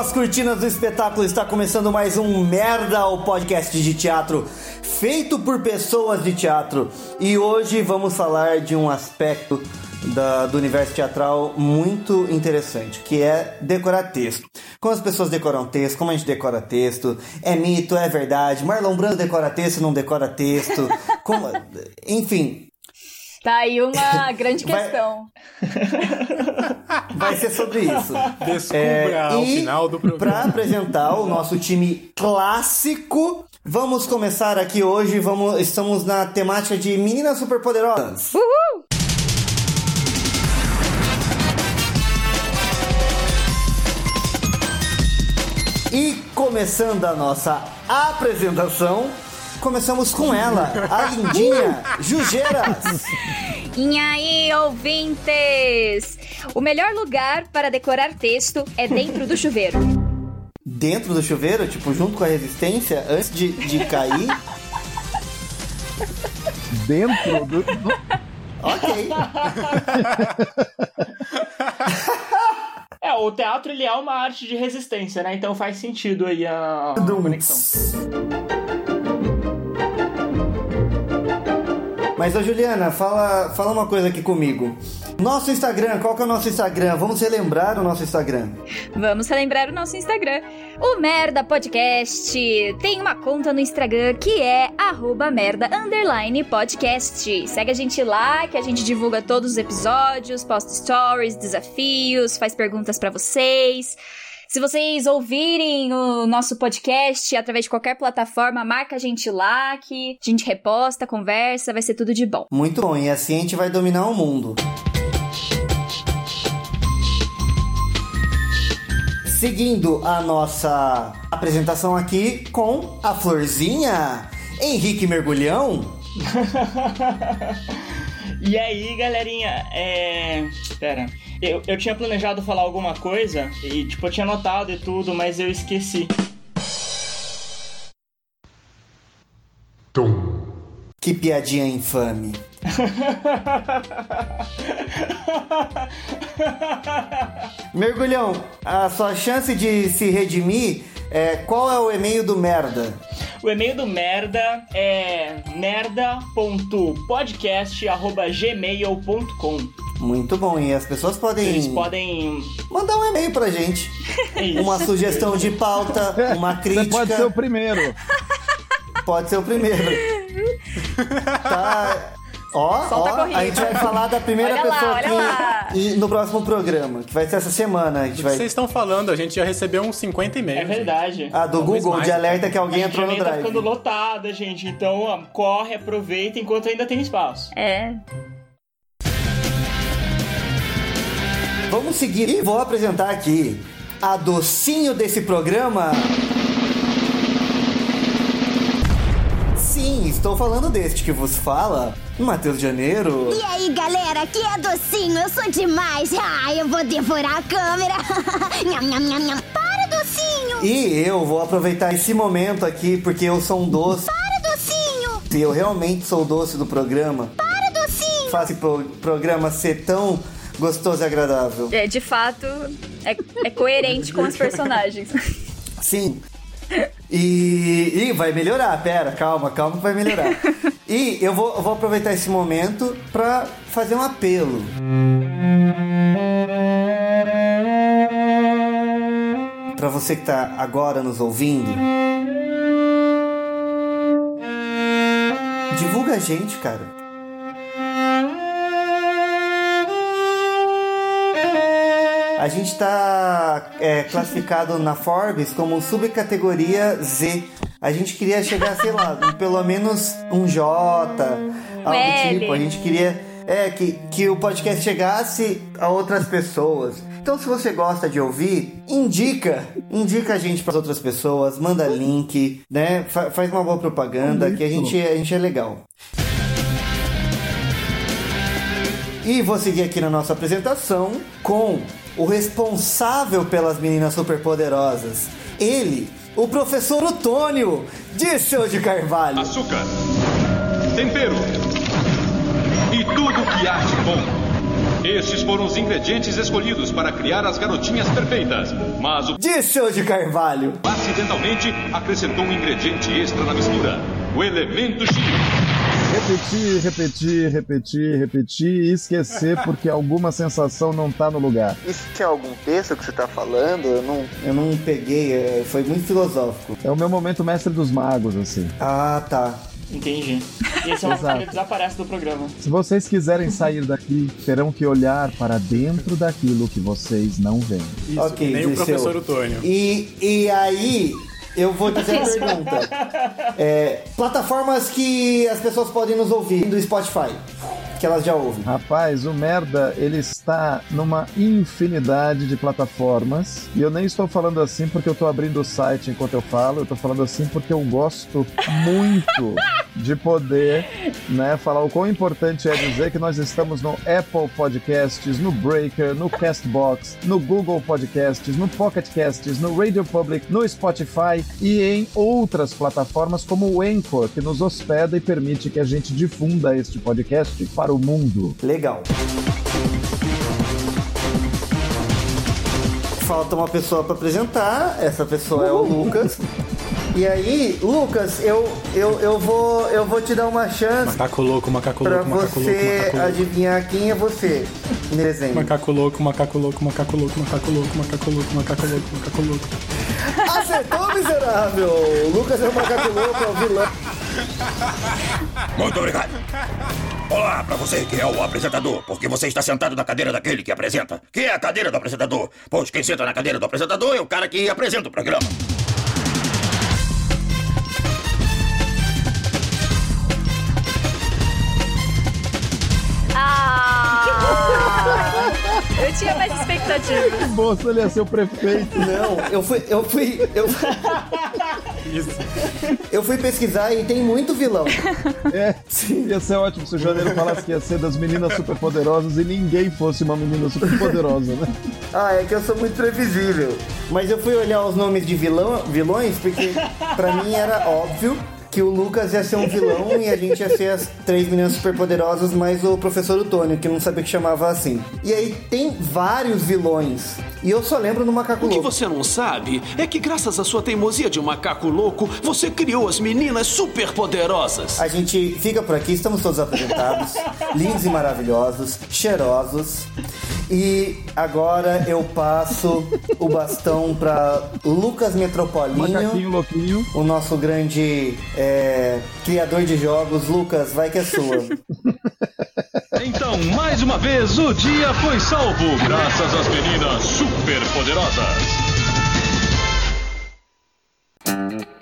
As cortinas do espetáculo, está começando mais um Merda, o podcast de teatro feito por pessoas de teatro. E hoje vamos falar de um aspecto da, do universo teatral muito interessante, que é decorar texto. Como as pessoas decoram texto, como a gente decora texto, é mito, é verdade, Marlon Brando decora texto, não decora texto, como, enfim, Tá aí uma grande Vai- questão. Vai ser sobre isso. Descubra ao e final do Para programa. apresentar o nosso time clássico, vamos começar aqui hoje. Vamos, estamos na temática de meninas superpoderosas. Uhul! E começando a nossa apresentação, começamos com ela, a lindinha Jugeiras. E aí, ouvintes? O melhor lugar para decorar texto é dentro do chuveiro. Dentro do chuveiro, tipo, junto com a resistência, antes de, de cair. Dentro do. Ok. É, o teatro ele é uma arte de resistência, né? Então faz sentido aí a, a conexão. Mas, ô Juliana, fala, fala uma coisa aqui comigo. Nosso Instagram, qual que é o nosso Instagram? Vamos relembrar o nosso Instagram. Vamos relembrar o nosso Instagram. O Merda Podcast tem uma conta no Instagram que é arroba merda underline podcast. Segue a gente lá que a gente divulga todos os episódios, posta stories, desafios, faz perguntas pra vocês. Se vocês ouvirem o nosso podcast através de qualquer plataforma, marca a gente lá que a gente reposta, conversa, vai ser tudo de bom. Muito bom, e assim a gente vai dominar o mundo. Seguindo a nossa apresentação aqui com a Florzinha, Henrique Mergulhão. E aí, galerinha, é. Pera. Eu, eu tinha planejado falar alguma coisa e, tipo, eu tinha anotado e tudo, mas eu esqueci. Que piadinha infame. Mergulhão, a sua chance de se redimir é qual é o e-mail do merda? O e-mail do merda é merda.podcast.gmail.com. Muito bom, e as pessoas podem, Eles podem. mandar um e-mail pra gente. Isso. Uma sugestão de pauta, uma crítica. Você pode ser o primeiro. Pode ser o primeiro. Tá. Ó, Solta ó, a a gente vai falar da primeira Olha pessoa lá. e- no próximo programa, que vai ser essa semana. A gente O que vai. vocês estão falando? A gente já recebeu uns 50 e-mails. É verdade. A do Talvez Google mais, de alerta que alguém entrou no tá drive. ficando lotada, gente. Então, ó, corre, aproveita enquanto ainda tem espaço. É. Vamos seguir e vou apresentar aqui a docinho desse programa. Sim, estou falando deste que vos fala, Matheus Janeiro. E aí, galera, aqui é Docinho, eu sou demais. Ah, eu vou devorar a câmera. nham, nham, nham, nham. Para, Docinho! E eu vou aproveitar esse momento aqui porque eu sou um doce. Para, Docinho! E eu realmente sou o doce do programa. Para, Docinho! Faz esse pro- programa ser tão gostoso e agradável. É, de fato, é, é coerente com os personagens. Sim. E, e vai melhorar, pera, calma, calma que vai melhorar. E eu vou, eu vou aproveitar esse momento pra fazer um apelo. Pra você que tá agora nos ouvindo. Divulga a gente, cara. A gente tá é, classificado na Forbes como subcategoria Z. A gente queria chegar, sei lá, em pelo menos um J, algo do L. tipo. A gente queria é, que, que o podcast chegasse a outras pessoas. Então, se você gosta de ouvir, indica. Indica a gente para outras pessoas, manda link, né? Fa- faz uma boa propaganda, que a gente, a gente é legal. E vou seguir aqui na nossa apresentação com o responsável pelas meninas superpoderosas. Ele, o professor Otônio, Disseu de Carvalho. açúcar, tempero e tudo que há de bom. Estes foram os ingredientes escolhidos para criar as garotinhas perfeitas. Mas o Disseu de Carvalho. acidentalmente acrescentou um ingrediente extra na mistura: o elemento X. Repetir, repetir, repetir, repetir e esquecer porque alguma sensação não tá no lugar. Isso é algum texto que você tá falando? Eu não. Eu não peguei, é, foi muito filosófico. É o meu momento mestre dos magos, assim. Ah, tá. Entendi. E esse é uma que desaparece do programa. Se vocês quiserem sair daqui, terão que olhar para dentro daquilo que vocês não veem. Isso, nem o professor Otônio. E, e aí, eu vou fazer a pergunta. É, plataformas que as pessoas podem nos ouvir do Spotify, que elas já ouvem. Rapaz, o merda, ele está numa infinidade de plataformas. E eu nem estou falando assim porque eu estou abrindo o site enquanto eu falo, eu estou falando assim porque eu gosto muito de poder, né, falar o quão importante é dizer que nós estamos no Apple Podcasts, no Breaker, no Castbox, no Google Podcasts, no Pocket Casts, no Radio Public, no Spotify e em outras plataformas como o Anchor, que nos hospeda e permite que a gente difunda este podcast para o mundo. Legal. Falta uma pessoa para apresentar. Essa pessoa é o Lucas. E aí, Lucas, eu, eu, eu, vou, eu vou te dar uma chance Macaco louco, macaco louco, macaco louco, você macaco louco. adivinhar quem é você no desenho. Macaco louco, macaco louco, macaco louco, macaco louco, macaco louco, macaco louco, macaco louco. Acertou, miserável! O Lucas é o macaco louco, é o vilão. Muito obrigado. Olá pra você que é o apresentador, porque você está sentado na cadeira daquele que apresenta. Que é a cadeira do apresentador? Pois quem senta na cadeira do apresentador é o cara que apresenta o programa. Eu tinha mais expectativa. Moço, ele ia ser o prefeito. Não, eu fui. Eu fui. Eu, Isso. eu fui pesquisar e tem muito vilão. É, ia ser ótimo se o Janeiro falasse que ia ser das meninas superpoderosas e ninguém fosse uma menina superpoderosa, né? Ah, é que eu sou muito previsível. Mas eu fui olhar os nomes de vilão, vilões porque pra mim era óbvio que o Lucas ia ser um vilão e a gente ia ser as três meninas superpoderosas mais o professor Otônio, que não sabia que chamava assim. E aí tem vários vilões. E eu só lembro do Macaco O que Louco. você não sabe é que, graças à sua teimosia de um macaco louco, você criou as meninas superpoderosas. A gente fica por aqui, estamos todos apresentados, lindos e maravilhosos, cheirosos. E agora eu passo o bastão para Lucas Metropolinho, o nosso grande é, criador de jogos. Lucas, vai que é sua. Então, mais uma vez, o dia foi salvo graças às meninas superpoderosas. Ah,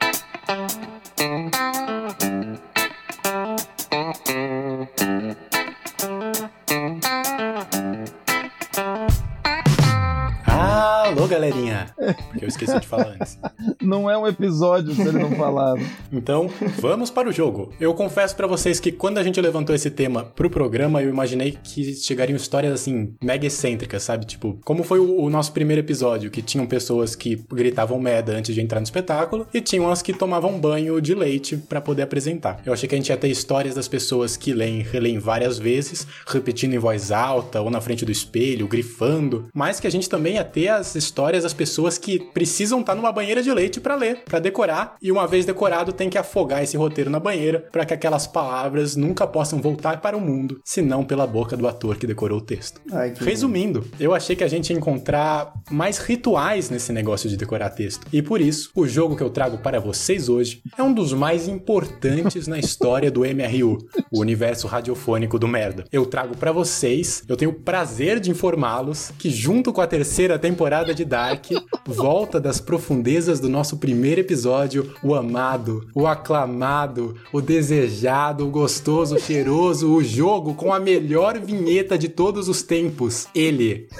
Porque eu esqueci de falar antes. Não é um episódio se ele não falar. Então, vamos para o jogo. Eu confesso pra vocês que quando a gente levantou esse tema pro programa, eu imaginei que chegariam histórias assim, mega excêntricas, sabe? Tipo, como foi o, o nosso primeiro episódio, que tinham pessoas que gritavam merda antes de entrar no espetáculo e tinham as que tomavam banho de leite pra poder apresentar. Eu achei que a gente ia ter histórias das pessoas que leem, releem várias vezes, repetindo em voz alta ou na frente do espelho, grifando, mas que a gente também ia ter as histórias das pessoas que precisam estar numa banheira de leite pra ler, pra decorar, e uma vez decorado tem que afogar esse roteiro na banheira pra que aquelas palavras nunca possam voltar para o mundo, senão pela boca do ator que decorou o texto. Ai, Resumindo, eu achei que a gente ia encontrar mais rituais nesse negócio de decorar texto. E por isso, o jogo que eu trago para vocês hoje é um dos mais importantes na história do MRU, o universo radiofônico do merda. Eu trago para vocês, eu tenho o prazer de informá-los que junto com a terceira temporada de Dark, volta das profundezas do nosso primeiro episódio, o amado, o aclamado, o desejado, o gostoso, o cheiroso, o jogo com a melhor vinheta de todos os tempos. Ele,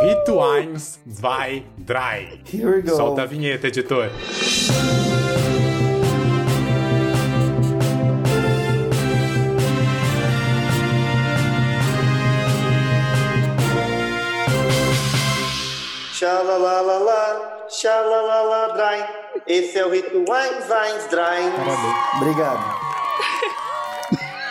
Rituais vai Dry. Here we go. Solta a vinheta, editor. Xalalalala, xalalaladrai. Esse é o. Parabéns. Obrigado.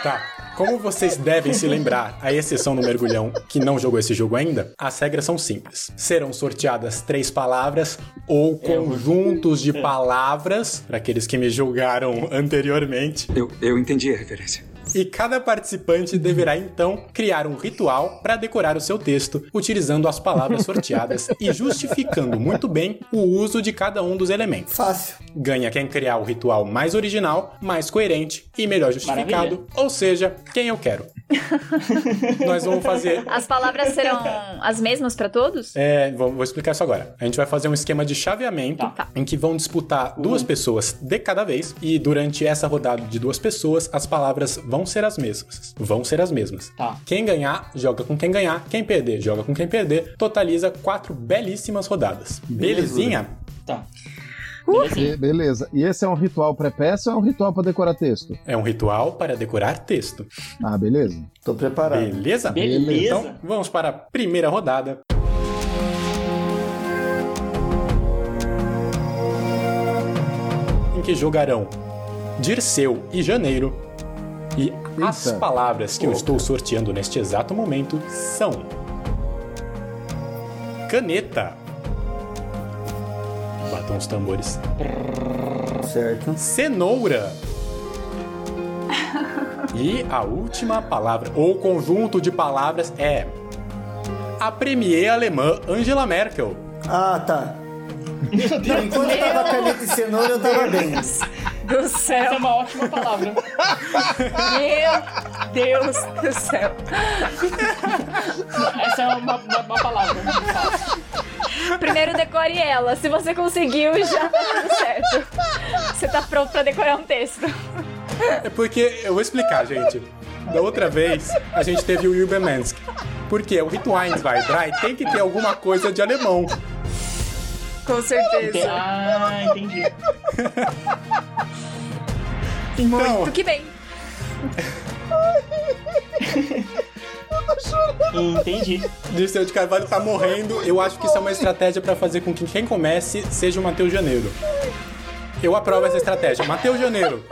Tá. Como vocês devem se lembrar, à exceção do mergulhão que não jogou esse jogo ainda, as regras são simples. Serão sorteadas três palavras ou conjuntos de palavras, para aqueles que me julgaram anteriormente. Eu, eu entendi a referência. E cada participante deverá então criar um ritual para decorar o seu texto, utilizando as palavras sorteadas e justificando muito bem o uso de cada um dos elementos. Fácil. Ganha quem criar o ritual mais original, mais coerente e melhor justificado, Maravilha. ou seja, quem eu quero. Nós vamos fazer As palavras serão as mesmas pra todos? é, vou, vou explicar isso agora. A gente vai fazer um esquema de chaveamento Tá. em que vão disputar duas pessoas de cada vez e durante essa rodada de duas pessoas as palavras vão ser as mesmas. Vão ser as mesmas. Tá. Quem ganhar joga com quem ganhar, quem perder joga com quem perder. Totaliza quatro belíssimas rodadas. Belezinha? Tá. Be- beleza. E esse é um ritual pré-peça ou é um ritual pra decorar texto? É um ritual para decorar texto. Ah, beleza. Tô preparado. Beleza? Beleza. Então vamos para a primeira rodada. Em que jogarão Dirceu e Janeiro. E as palavras que eu estou sorteando neste exato momento são: caneta. Batam os tambores. Certo. Cenoura. E a última palavra, ou conjunto de palavras, é a premier alemã Angela Merkel. Ah, tá. Não, enquanto tava caneta e cenoura, eu tava bem. Do Essa céu. é uma ótima palavra. Meu Deus do céu. Essa é uma, uma, uma palavra. Fácil. Primeiro decore ela. Se você conseguiu, já tá tudo certo. Você tá pronto pra decorar um texto. É porque, eu vou explicar, gente. Da outra vez, a gente teve o Übermansk. Porque o Rituais vai Drei tem que ter alguma coisa de alemão. Com certeza. Ah, entendi. Então, Muito que bem. Entendi. Dirceu de Carvalho tá morrendo. Eu acho que isso é uma estratégia pra fazer com que quem comece seja o Matheus Janeiro. Eu aprovo essa estratégia. Matheus Janeiro.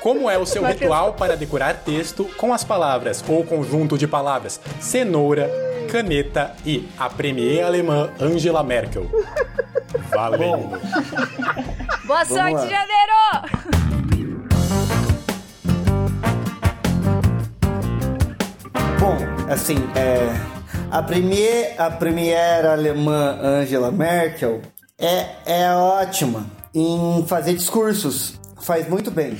Como é o seu Mateus. ritual para decorar texto com as palavras ou conjunto de palavras cenoura, caneta e a premier alemã Angela Merkel? Valendo. Boa sorte, janeiro! Bom, assim, é, a premier, a premier alemã Angela Merkel é, é ótima em fazer discursos. Faz muito bem.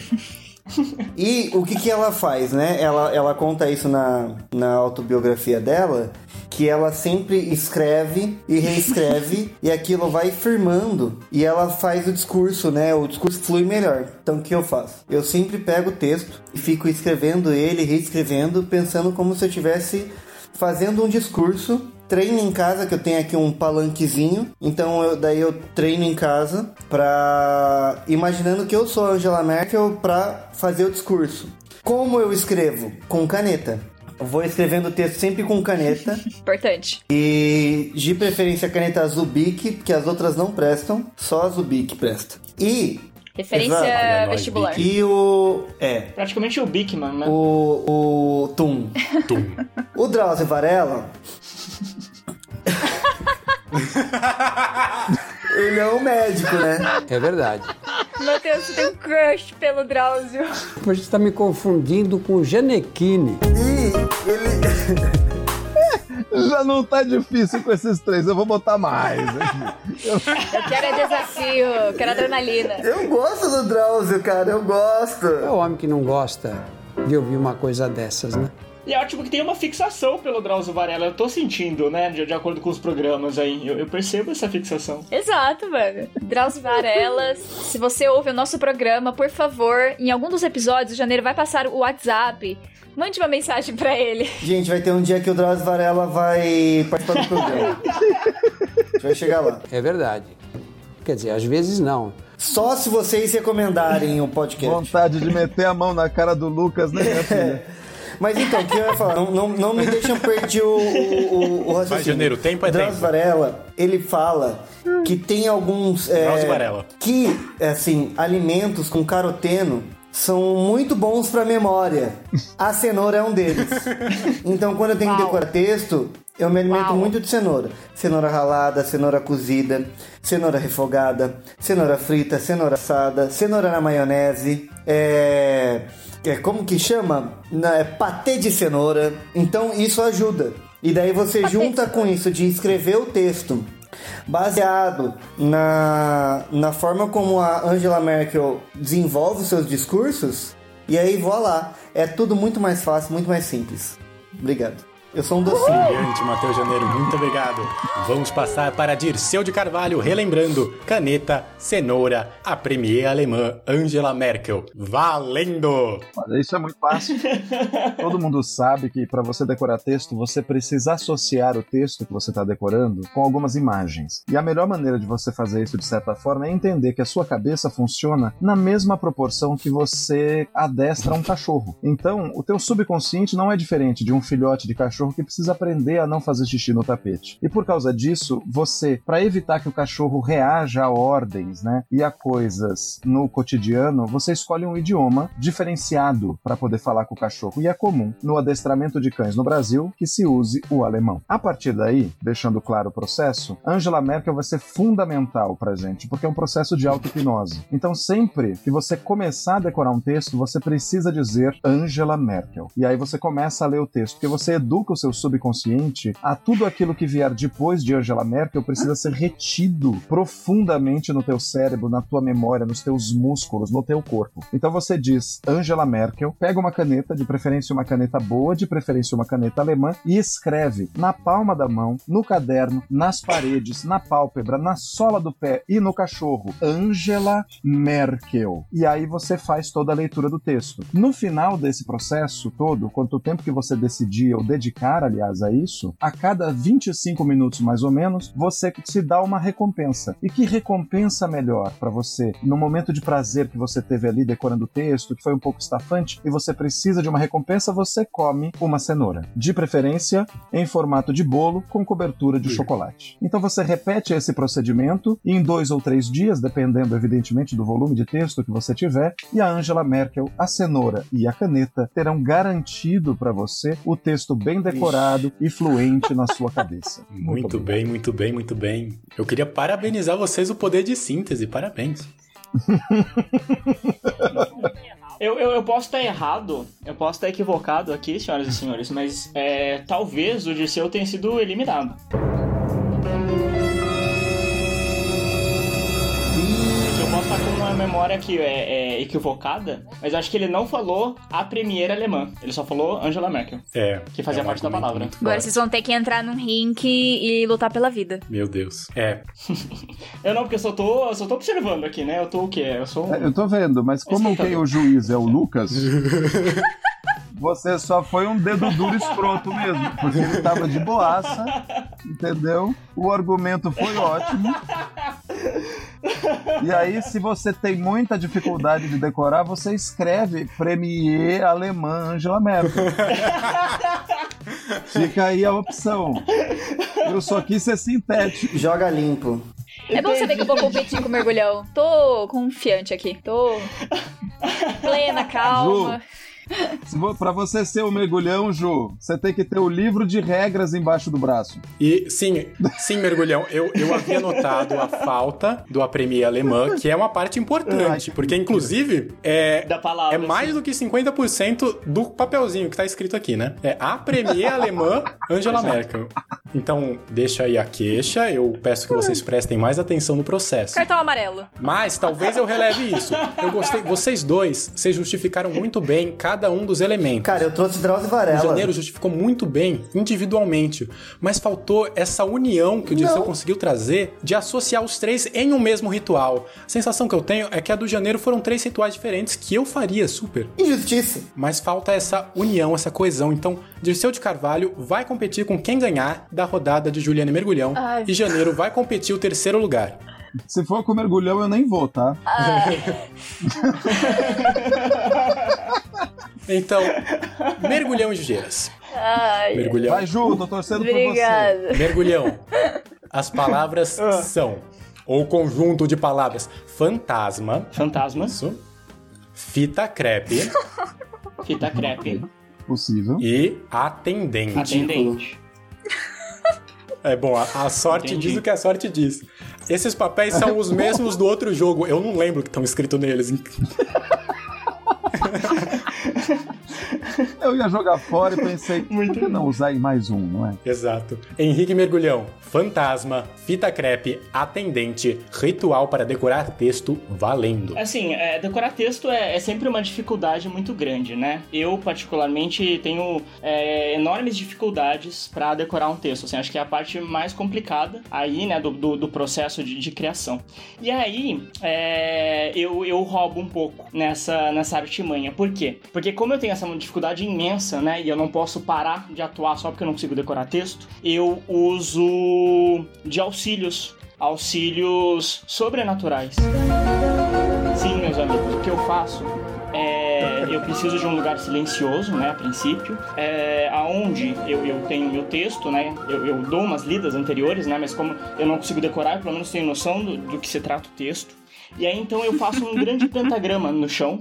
E o que, que ela faz, né? Ela, ela conta isso na, na autobiografia dela, que ela sempre escreve e reescreve e aquilo vai firmando e ela faz o discurso, né? O discurso flui melhor. Então o que eu faço? Eu sempre pego o texto e fico escrevendo ele, reescrevendo, pensando como se eu estivesse fazendo um discurso. Treino em casa, que eu tenho aqui um palanquezinho. Então eu, daí eu treino em casa pra. imaginando que eu sou a Angela Merkel pra fazer o discurso. Como eu escrevo? Com caneta. Eu vou escrevendo o texto sempre com caneta. Importante. E de preferência caneta azul Bic, porque as outras não prestam, só a azul Bic presta. E. Referência Exato. vestibular. E o. É. Praticamente o Bigman, né? O. O. Tum. Tum. O Drauzio Varela. Ele é um médico, né? É verdade. Matheus, você tem um crush pelo Drauzio. Você está me confundindo com o Janequine. E ele. Já não tá difícil com esses três, eu vou botar mais. Eu quero é desafio, eu quero adrenalina. Eu gosto do Drauzio, cara, eu gosto. É o homem que não gosta de ouvir uma coisa dessas, né? E é ótimo que tem uma fixação pelo Drauzio Varela. Eu tô sentindo, né? De, de acordo com os programas aí. Eu, eu percebo essa fixação. Exato, mano. Drauzio Varela, se você ouve o nosso programa, por favor, em algum dos episódios, o Janeiro vai passar o WhatsApp. Mande uma mensagem pra ele. Gente, vai ter um dia que o Drauzio Varela vai participar do programa. A gente vai chegar lá. É verdade. Quer dizer, às vezes não. Só se vocês recomendarem o podcast. Vontade de meter a mão na cara do Lucas, né, minha filha? Mas então, o que eu ia falar? Não, não, não me deixam perder o, o, o raciocínio. Vai, Janeiro, tempo é Drauzio tempo. Varela, ele fala que tem alguns... é, Drauzio Varela. Que, assim, alimentos com caroteno são muito bons para memória. A cenoura é um deles. Então, quando eu tenho que Uau. decorar texto, eu me alimento Uau. muito de cenoura. Cenoura ralada, cenoura cozida, cenoura refogada, cenoura frita, cenoura assada, cenoura na maionese, é... é como que chama? Na, é patê de cenoura. Então, isso ajuda. E daí você junta com isso de escrever o texto baseado na, na forma como a Angela Merkel desenvolve os seus discursos, e aí voilá, é tudo muito mais fácil, muito mais simples. Obrigado. Eu sou um docinho. Brilhante, Matheus Janeiro, muito obrigado. Vamos passar para Dirceu de Carvalho, relembrando: caneta, cenoura, a premier alemã Angela Merkel. Valendo! Isso é muito fácil. Todo mundo sabe que para você decorar texto, você precisa associar o texto que você está decorando com algumas imagens. E a melhor maneira de você fazer isso, de certa forma, é entender que a sua cabeça funciona na mesma proporção que você adestra um cachorro. Então, o teu subconsciente não é diferente de um filhote de cachorro que precisa aprender a não fazer xixi no tapete. E por causa disso, você, para evitar que o cachorro reaja a ordens, né, e a coisas no cotidiano, você escolhe um idioma diferenciado para poder falar com o cachorro. E é comum no adestramento de cães no Brasil que se use o alemão. A partir daí, deixando claro o processo, Angela Merkel vai ser fundamental para gente, porque é um processo de auto-hipnose. Então, sempre que você começar a decorar um texto, você precisa dizer Angela Merkel. E aí você começa a ler o texto, porque você educa o seu subconsciente a tudo aquilo que vier depois de Angela Merkel precisa ser retido profundamente no teu cérebro, na tua memória, nos teus músculos, no teu corpo. Então você diz Angela Merkel, pega uma caneta, de preferência uma caneta boa, de preferência uma caneta alemã, e escreve na palma da mão, no caderno, nas paredes, na pálpebra, na sola do pé e no cachorro, Angela Merkel. E aí você faz toda a leitura do texto. No final desse processo todo, quanto tempo que você decidir ou dedicar, aliás, a isso, a cada 25 minutos mais ou menos, você se dá uma recompensa. E que recompensa melhor para você no momento de prazer que você teve ali decorando o texto, que foi um pouco estafante, e você precisa de uma recompensa, você come uma cenoura. De preferência em formato de bolo com cobertura de chocolate. Então você repete esse procedimento em dois ou três dias, dependendo evidentemente do volume de texto que você tiver, e a Angela Merkel, a cenoura e a caneta terão garantido para você o texto bem decorado e fluente na sua cabeça. Muito bem, muito bem, muito bem. Eu queria parabenizar vocês o poder de síntese, parabéns. Eu, eu, eu posso estar errado, eu posso estar equivocado aqui, senhoras e senhores, mas é, talvez o Dirceu tenha sido eliminado. Memória que é, é equivocada, mas acho que ele não falou a primeira alemã. Ele só falou Angela Merkel. É. Que fazia é um parte da palavra. Agora vocês vão ter que entrar num rink e lutar pela vida. Meu Deus. É. Eu não, porque eu só tô, eu só tô observando aqui, né? Eu tô o quê? Eu sou um... É, Eu tô vendo, mas como quem o juiz é o Lucas, você só foi um dedo duro escroto mesmo, porque ele tava de boaça, entendeu? O argumento foi ótimo. E aí, se você tem muita dificuldade de decorar, você escreve Premier Alemã Angela Merkel. Fica aí a opção. Eu só quis ser sintético. Joga limpo. É bom saber que eu vou competir com o mergulhão. Tô confiante aqui. Tô plena, calma. Se Pra você ser o mergulhão, Ju, você tem que ter o livro de regras embaixo do braço. E sim, sim, mergulhão, eu, eu havia notado a falta do apremier alemã, que é uma parte importante, porque inclusive é, Da palavra, é mais do que 50% do papelzinho que tá escrito aqui, né? É a premier alemã Angela Merkel. Então, deixa aí a queixa, eu peço que vocês prestem mais atenção no processo. Cartão amarelo. Mas talvez eu releve isso. Eu gostei, vocês dois, vocês justificaram muito bem cada um dos elementos. Cara, eu trouxe Drauzio O Varela. Janeiro justificou muito bem individualmente, mas faltou essa união que o Dirceu Não. conseguiu trazer de associar os três em um mesmo ritual. A sensação que eu tenho é que a do Janeiro foram três rituais diferentes que eu faria super. Injustiça. Mas falta essa união, essa coesão. Então, Dirceu de Carvalho vai competir com quem ganhar da rodada de Juliane Mergulhão. Ai. E Janeiro vai competir o terceiro lugar. Se for com mergulhão, eu nem vou, tá? Então, Mergulhão e Jugeiras. Ai. Mergulhão. Vai, Ju, tô torcendo por você. Obrigada. Mergulhão. As palavras são, ou conjunto de palavras, fantasma, Fantasma. isso, fita crepe Fita crepe. Possível. e atendente. Atendente. É bom, a, a sorte Entendi. diz o que a sorte diz. Esses papéis são os mesmos do outro jogo. Eu não lembro o que estão escrito neles. Eu ia jogar fora e pensei, por que não usar em mais um, não é? Exato. Henrique Mergulhão, fantasma, fita crepe, atendente, ritual para decorar texto valendo. Assim, é, decorar texto é, é sempre uma dificuldade muito grande, né? Eu, particularmente, tenho é, enormes dificuldades para decorar um texto. Assim, acho que é a parte mais complicada aí, né, do, do, do processo de, de criação. E aí, é, eu, eu roubo um pouco nessa, nessa artimanha. Por quê? Porque como eu tenho essa dificuldade imensa, né, e eu não posso parar de atuar só porque eu não consigo decorar texto, eu uso de auxílios. Auxílios sobrenaturais. Sim, meus amigos, o que eu faço é, eu preciso de um lugar silencioso, né, a princípio, é, aonde eu, eu tenho meu texto, né, eu, eu dou umas lidas anteriores, né, mas como eu não consigo decorar, eu pelo menos tenho noção do, do que se trata o texto. E aí então eu faço um grande pentagrama no chão,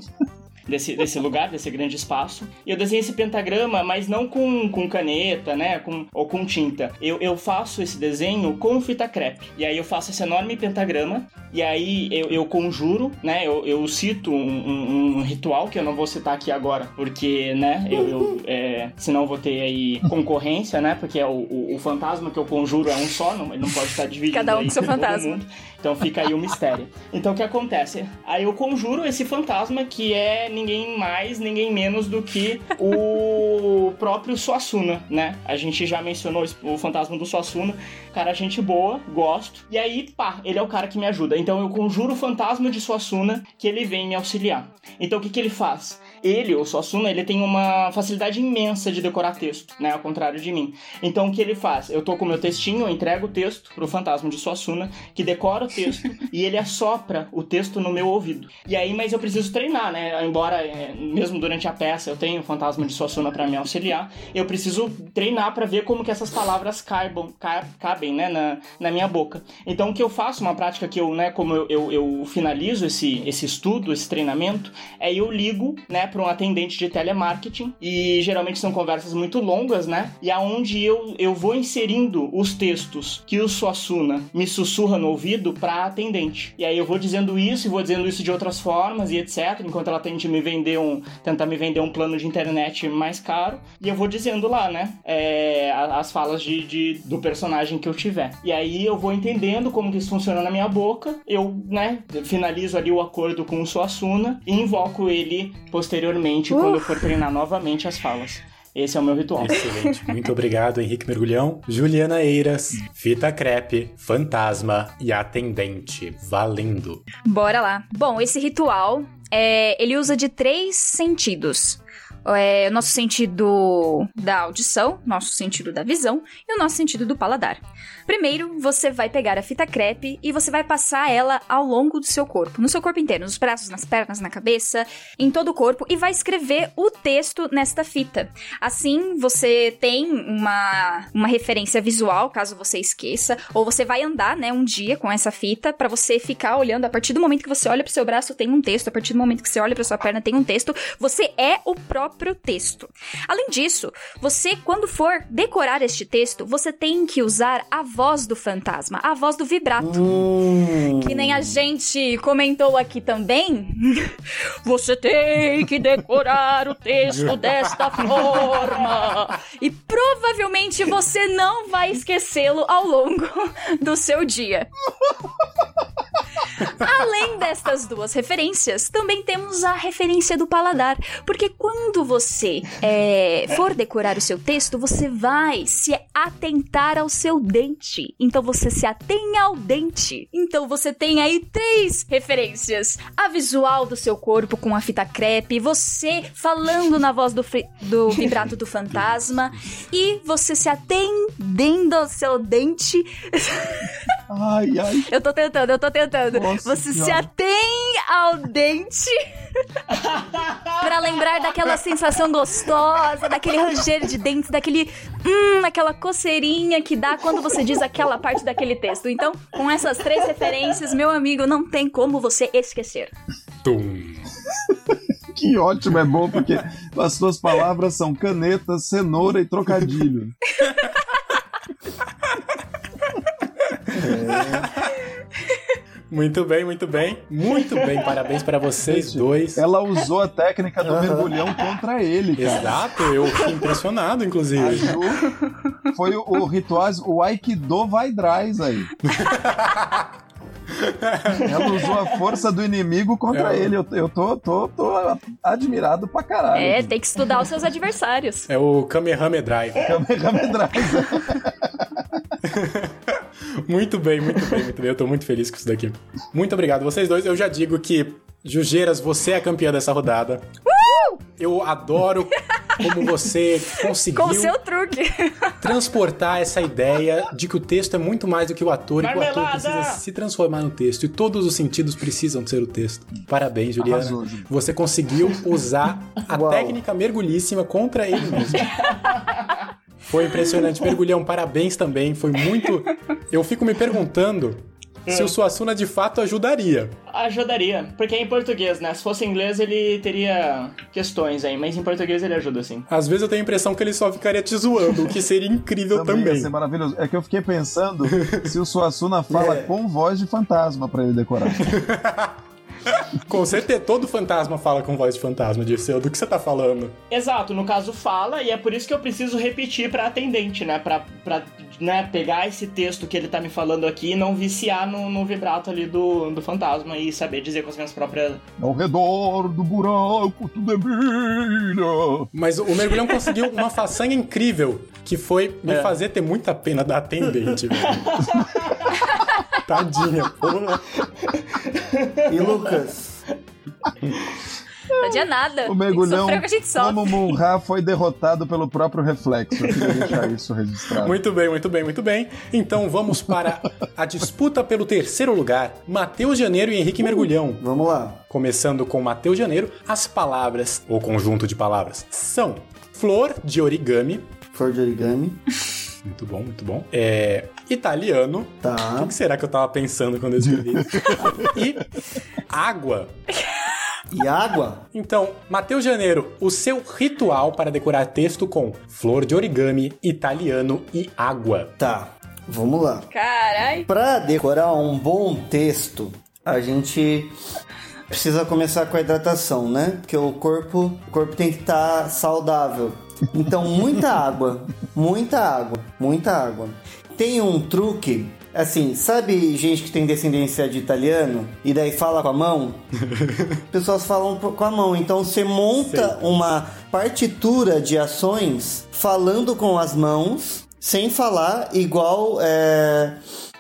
desse, desse lugar, desse grande espaço. E eu desenho esse pentagrama, mas não com, com caneta, né? Com, ou com tinta. Eu, eu faço esse desenho com fita crepe. E aí eu faço esse enorme pentagrama. E aí eu, eu conjuro, né? Eu, eu cito um, um- um ritual que eu não vou citar aqui agora, porque, né? Eu, eu, é, senão eu vou ter aí concorrência, né? Porque é o, o, o fantasma que eu conjuro é um só, não, ele não pode estar dividido. Cada um com seu fantasma. mundo. Então fica aí o mistério. Então o que acontece? Aí eu conjuro esse fantasma que é ninguém mais, ninguém menos do que o próprio Suassuna, né? A gente já mencionou o fantasma do Suassuna. Cara, gente boa, gosto. E aí, pá, ele é o cara que me ajuda. Então eu conjuro o fantasma de Suassuna que ele vem me auxiliar. Então o que, que ele faz? Ele, o Suassuna, ele tem uma facilidade imensa de decorar texto, né? Ao contrário de mim. Então o que ele faz? Eu tô com o meu textinho, eu entrego o texto pro fantasma de Suassuna, que decora o texto e ele assopra o texto no meu ouvido. E aí, mas eu preciso treinar, né? Embora, é, mesmo durante a peça, eu tenho o fantasma de Suassuna pra me auxiliar, eu preciso treinar pra ver como que essas palavras caibam, ca- cabem, né? Na, na minha boca. Então o que eu faço, uma prática que eu, né? Como eu, eu, eu finalizo esse, esse estudo, esse treinamento, é eu ligo, né? Pra um atendente de telemarketing e geralmente são conversas muito longas, né? E aonde eu, eu vou inserindo os textos que o Suassuna me sussurra no ouvido pra atendente. E aí eu vou dizendo isso e vou dizendo isso de outras formas e etc. Enquanto ela tenta me vender um, tentar me vender um plano de internet mais caro. E eu vou dizendo lá, né? é, as falas de, de- do personagem que eu tiver. E aí eu vou entendendo como que isso funciona na minha boca. Eu, né? Finalizo ali o acordo com o Suassuna e invoco ele posteriormente quando eu for treinar novamente as falas. Esse é o meu ritual. Excelente. Muito obrigado, Henrique Mergulhão. Juliana Eiras, fita crepe, fantasma e atendente. Valendo. Bora lá. Bom, esse ritual, é, ele usa de três sentidos. É, o nosso sentido da audição, nosso sentido da visão e o nosso sentido do paladar. Primeiro, você vai pegar a fita crepe e você vai passar ela ao longo do seu corpo, no seu corpo inteiro, nos braços, nas pernas, na cabeça, em todo o corpo e vai escrever o texto nesta fita. Assim, você tem uma, uma referência visual, caso você esqueça, ou você vai andar, né, um dia com essa fita pra você ficar olhando. A partir do momento que você olha pro seu braço, tem um texto. A partir do momento que você olha pra sua perna, tem um texto. Você é o próprio texto. Além disso, você, quando for decorar este texto, você tem que usar a voz do fantasma, a voz do vibrato. Que nem a gente comentou aqui também. Você tem que decorar o texto desta forma. E provavelmente você não vai esquecê-lo ao longo do seu dia. Além destas duas referências, também temos a referência do paladar. Porque quando você é, for decorar o seu texto, você vai se atentar ao seu dente. Então você se atenha ao dente. Então você tem aí três referências: a visual do seu corpo com a fita crepe, você falando na voz do, do vibrato do fantasma, e você se atendendo ao seu dente. Ai, ai. Eu tô tentando, eu tô tentando. Nossa Você se Senhora. atém ao dente pra lembrar daquela sensação gostosa, daquele ranger de dentes, daquele hum, aquela coceirinha que dá quando você diz aquela parte daquele texto. Então, com essas três referências, meu amigo, não tem como você esquecer. Tum. Que ótimo, é bom, porque as suas palavras são caneta, cenoura e trocadilho. Muito bem, muito bem. Muito bem, parabéns para vocês dois. Ela usou a técnica do mergulhão contra ele, cara. Exato, eu fiquei impressionado, A inclusive. Ju foi o, o ritual, o Aikido vai drás aí. Ela usou a força do inimigo contra É. ele. Eu, eu tô, tô, tô admirado pra caralho. É, tem que estudar os seus adversários. É o Kamehameha Drive. Kamehameha Drive. Muito bem, muito bem, muito bem. Eu tô muito feliz com isso daqui. Muito obrigado. Vocês dois, eu já digo que, Jugeiras, você é a campeã dessa rodada. Eu adoro como você conseguiu Com seu truque. transportar essa ideia de que o texto é muito mais do que o ator e que o ator Marmelada! precisa se transformar no texto e todos os sentidos precisam ser o texto. Parabéns, Juliana. Arrasou. Você conseguiu usar a Uau. técnica mergulhíssima contra ele mesmo. Foi impressionante. Mergulhão, parabéns também. Foi muito. Eu fico me perguntando se o Suassuna de fato ajudaria. Ajudaria, porque é em português, né? Se fosse em inglês, ele teria questões aí, mas em português ele ajuda sim. Às vezes eu tenho a impressão que ele só ficaria te zoando, o que seria incrível Também ia também. ser maravilhoso. É que eu fiquei pensando se o Suassuna fala É. com voz de fantasma pra ele decorar. Com certeza, todo fantasma fala com voz de fantasma, Dirceu. Do que você tá falando? Exato, no caso fala, e é por isso que eu preciso repetir pra atendente, né? Pra, pra né, pegar esse texto que ele tá me falando aqui e não viciar no, no vibrato ali do, do fantasma e saber dizer com as minhas próprias. Ao redor do buraco tudo é milha. Mas o mergulhão conseguiu uma façanha incrível, que foi me É. fazer ter muita pena da atendente, velho. Tadinha, porra. E Lucas? Não adianta nada. O mergulhão, como Munra, foi derrotado pelo próprio reflexo. Eu queria deixar isso registrado. Muito bem, muito bem, muito bem. Então vamos para a disputa pelo terceiro lugar. Matheus Janeiro e Henrique Mergulhão. Vamos lá. Começando com Matheus Janeiro, as palavras, ou conjunto de palavras, são flor de origami. Flor de origami. Muito bom, muito bom. É. Italiano. O Tá. que que será que eu tava pensando quando eu escrevi isso? e água. E água? Então, Matheus Janeiro, o seu ritual para decorar texto com flor de origami, italiano e água. Tá. Vamos lá. Carai. Para decorar um bom texto, a gente precisa começar com a hidratação, né? Porque o corpo, o corpo tem que estar saudável. Então, muita água, muita água, muita água. Tem um truque, assim, sabe gente que tem descendência de italiano e daí fala com a mão? Pessoas falam com a mão. Então, você monta uma partitura de ações falando com as mãos, sem falar, igual é,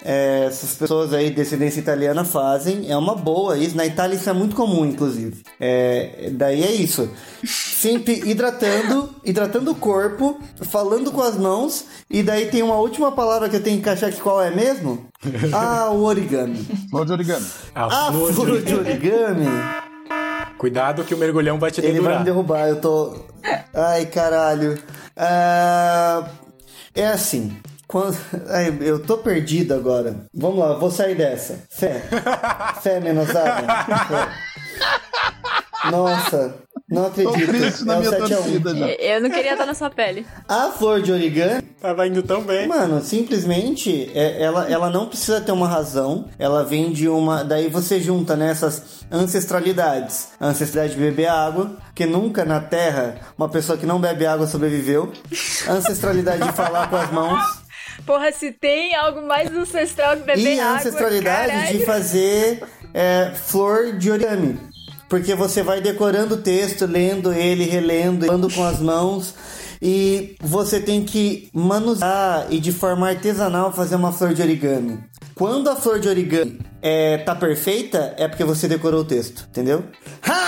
é, essas pessoas aí de descendência italiana fazem. É uma boa isso. Na Itália isso é muito comum, inclusive. É, daí é isso. Sempre hidratando, hidratando o corpo, falando com as mãos. E daí tem uma última palavra que eu tenho que encaixar aqui, qual é mesmo? Ah, o origami. Flor de origami. A A flor de flor origami. de origami. Cuidado que o mergulhão vai te Ele vai me derrubar, eu tô. Ai, caralho. Ah, é assim. Quando... Ai, eu tô perdido agora. Vamos lá, vou sair dessa. Fé. Fé menos água. Fé. Nossa, não Tô acredito. triste na É minha 7 a 1. torcida já. Eu não queria estar na sua pele. A flor de origami Tava indo tão bem. Mano, simplesmente é- ela, ela não precisa ter uma razão. Ela vem de uma. Daí você junta nessas ancestralidades. A ancestralidade de beber água, que nunca na Terra uma pessoa que não bebe água sobreviveu. A ancestralidade de falar com as mãos. Porra, se tem algo mais ancestral que beber e a água, ancestralidade caralho. de fazer é, flor de origami. Porque você vai decorando o texto, lendo ele, relendo, falando com as mãos. E você tem que manusear e de forma artesanal fazer uma flor de origami. Quando a flor de origami é, tá perfeita, é porque você decorou o texto, entendeu? Ha!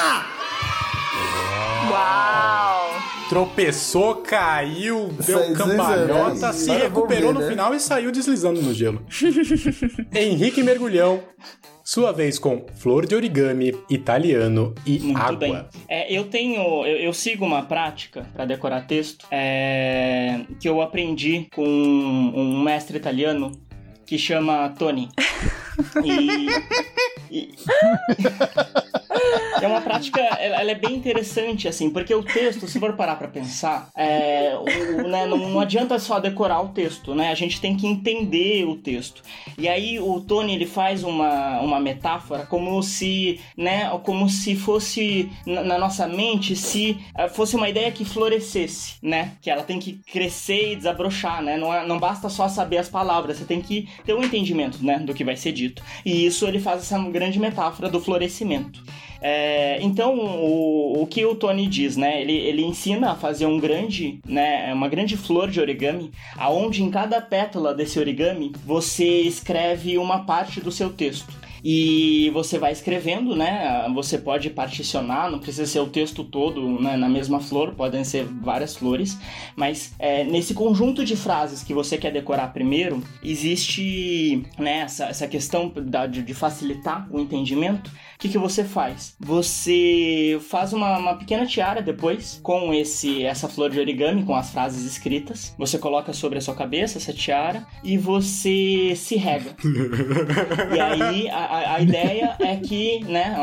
Tropeçou, caiu, deu Sai cambalhota, se recuperou ver, no né? final e saiu deslizando no gelo. Henrique Mergulhão, sua vez com flor de origami, italiano e Muito água. bem. É, eu tenho. Eu, eu sigo uma prática para decorar texto é, que eu aprendi com um, um mestre italiano que chama Tony. E. e- É uma prática, ela, é bem interessante, assim, porque o texto, se for parar pra pensar, é, o- né, não, não adianta só decorar o texto, né? A gente tem que entender o texto. E aí o Tony, ele faz uma, uma metáfora como se, né, como se fosse, na, na nossa mente, se eh, fosse uma ideia que florescesse, né? Que ela tem que crescer e desabrochar, né? Não, é- não basta só saber as palavras, você tem que ter um entendimento, né, do que vai ser dito. E isso ele faz essa grande metáfora do florescimento. É, então, o, o que o Tony diz, né? Ele, ele ensina a fazer um grande, né? Uma grande flor de origami, aonde em cada pétala desse origami você escreve uma parte do seu texto. E você vai escrevendo, né? Você pode particionar, não precisa ser o texto todo né, na mesma flor, podem ser várias flores. Mas é, nesse conjunto de frases que você quer decorar primeiro, existe né, essa, essa questão da- de, de facilitar o entendimento. O que, que você faz? Você faz uma, uma pequena tiara depois com esse essa flor de origami, com as frases escritas. Você coloca sobre a sua cabeça essa tiara e você se rega. E aí a, a- a ideia é que, né, a-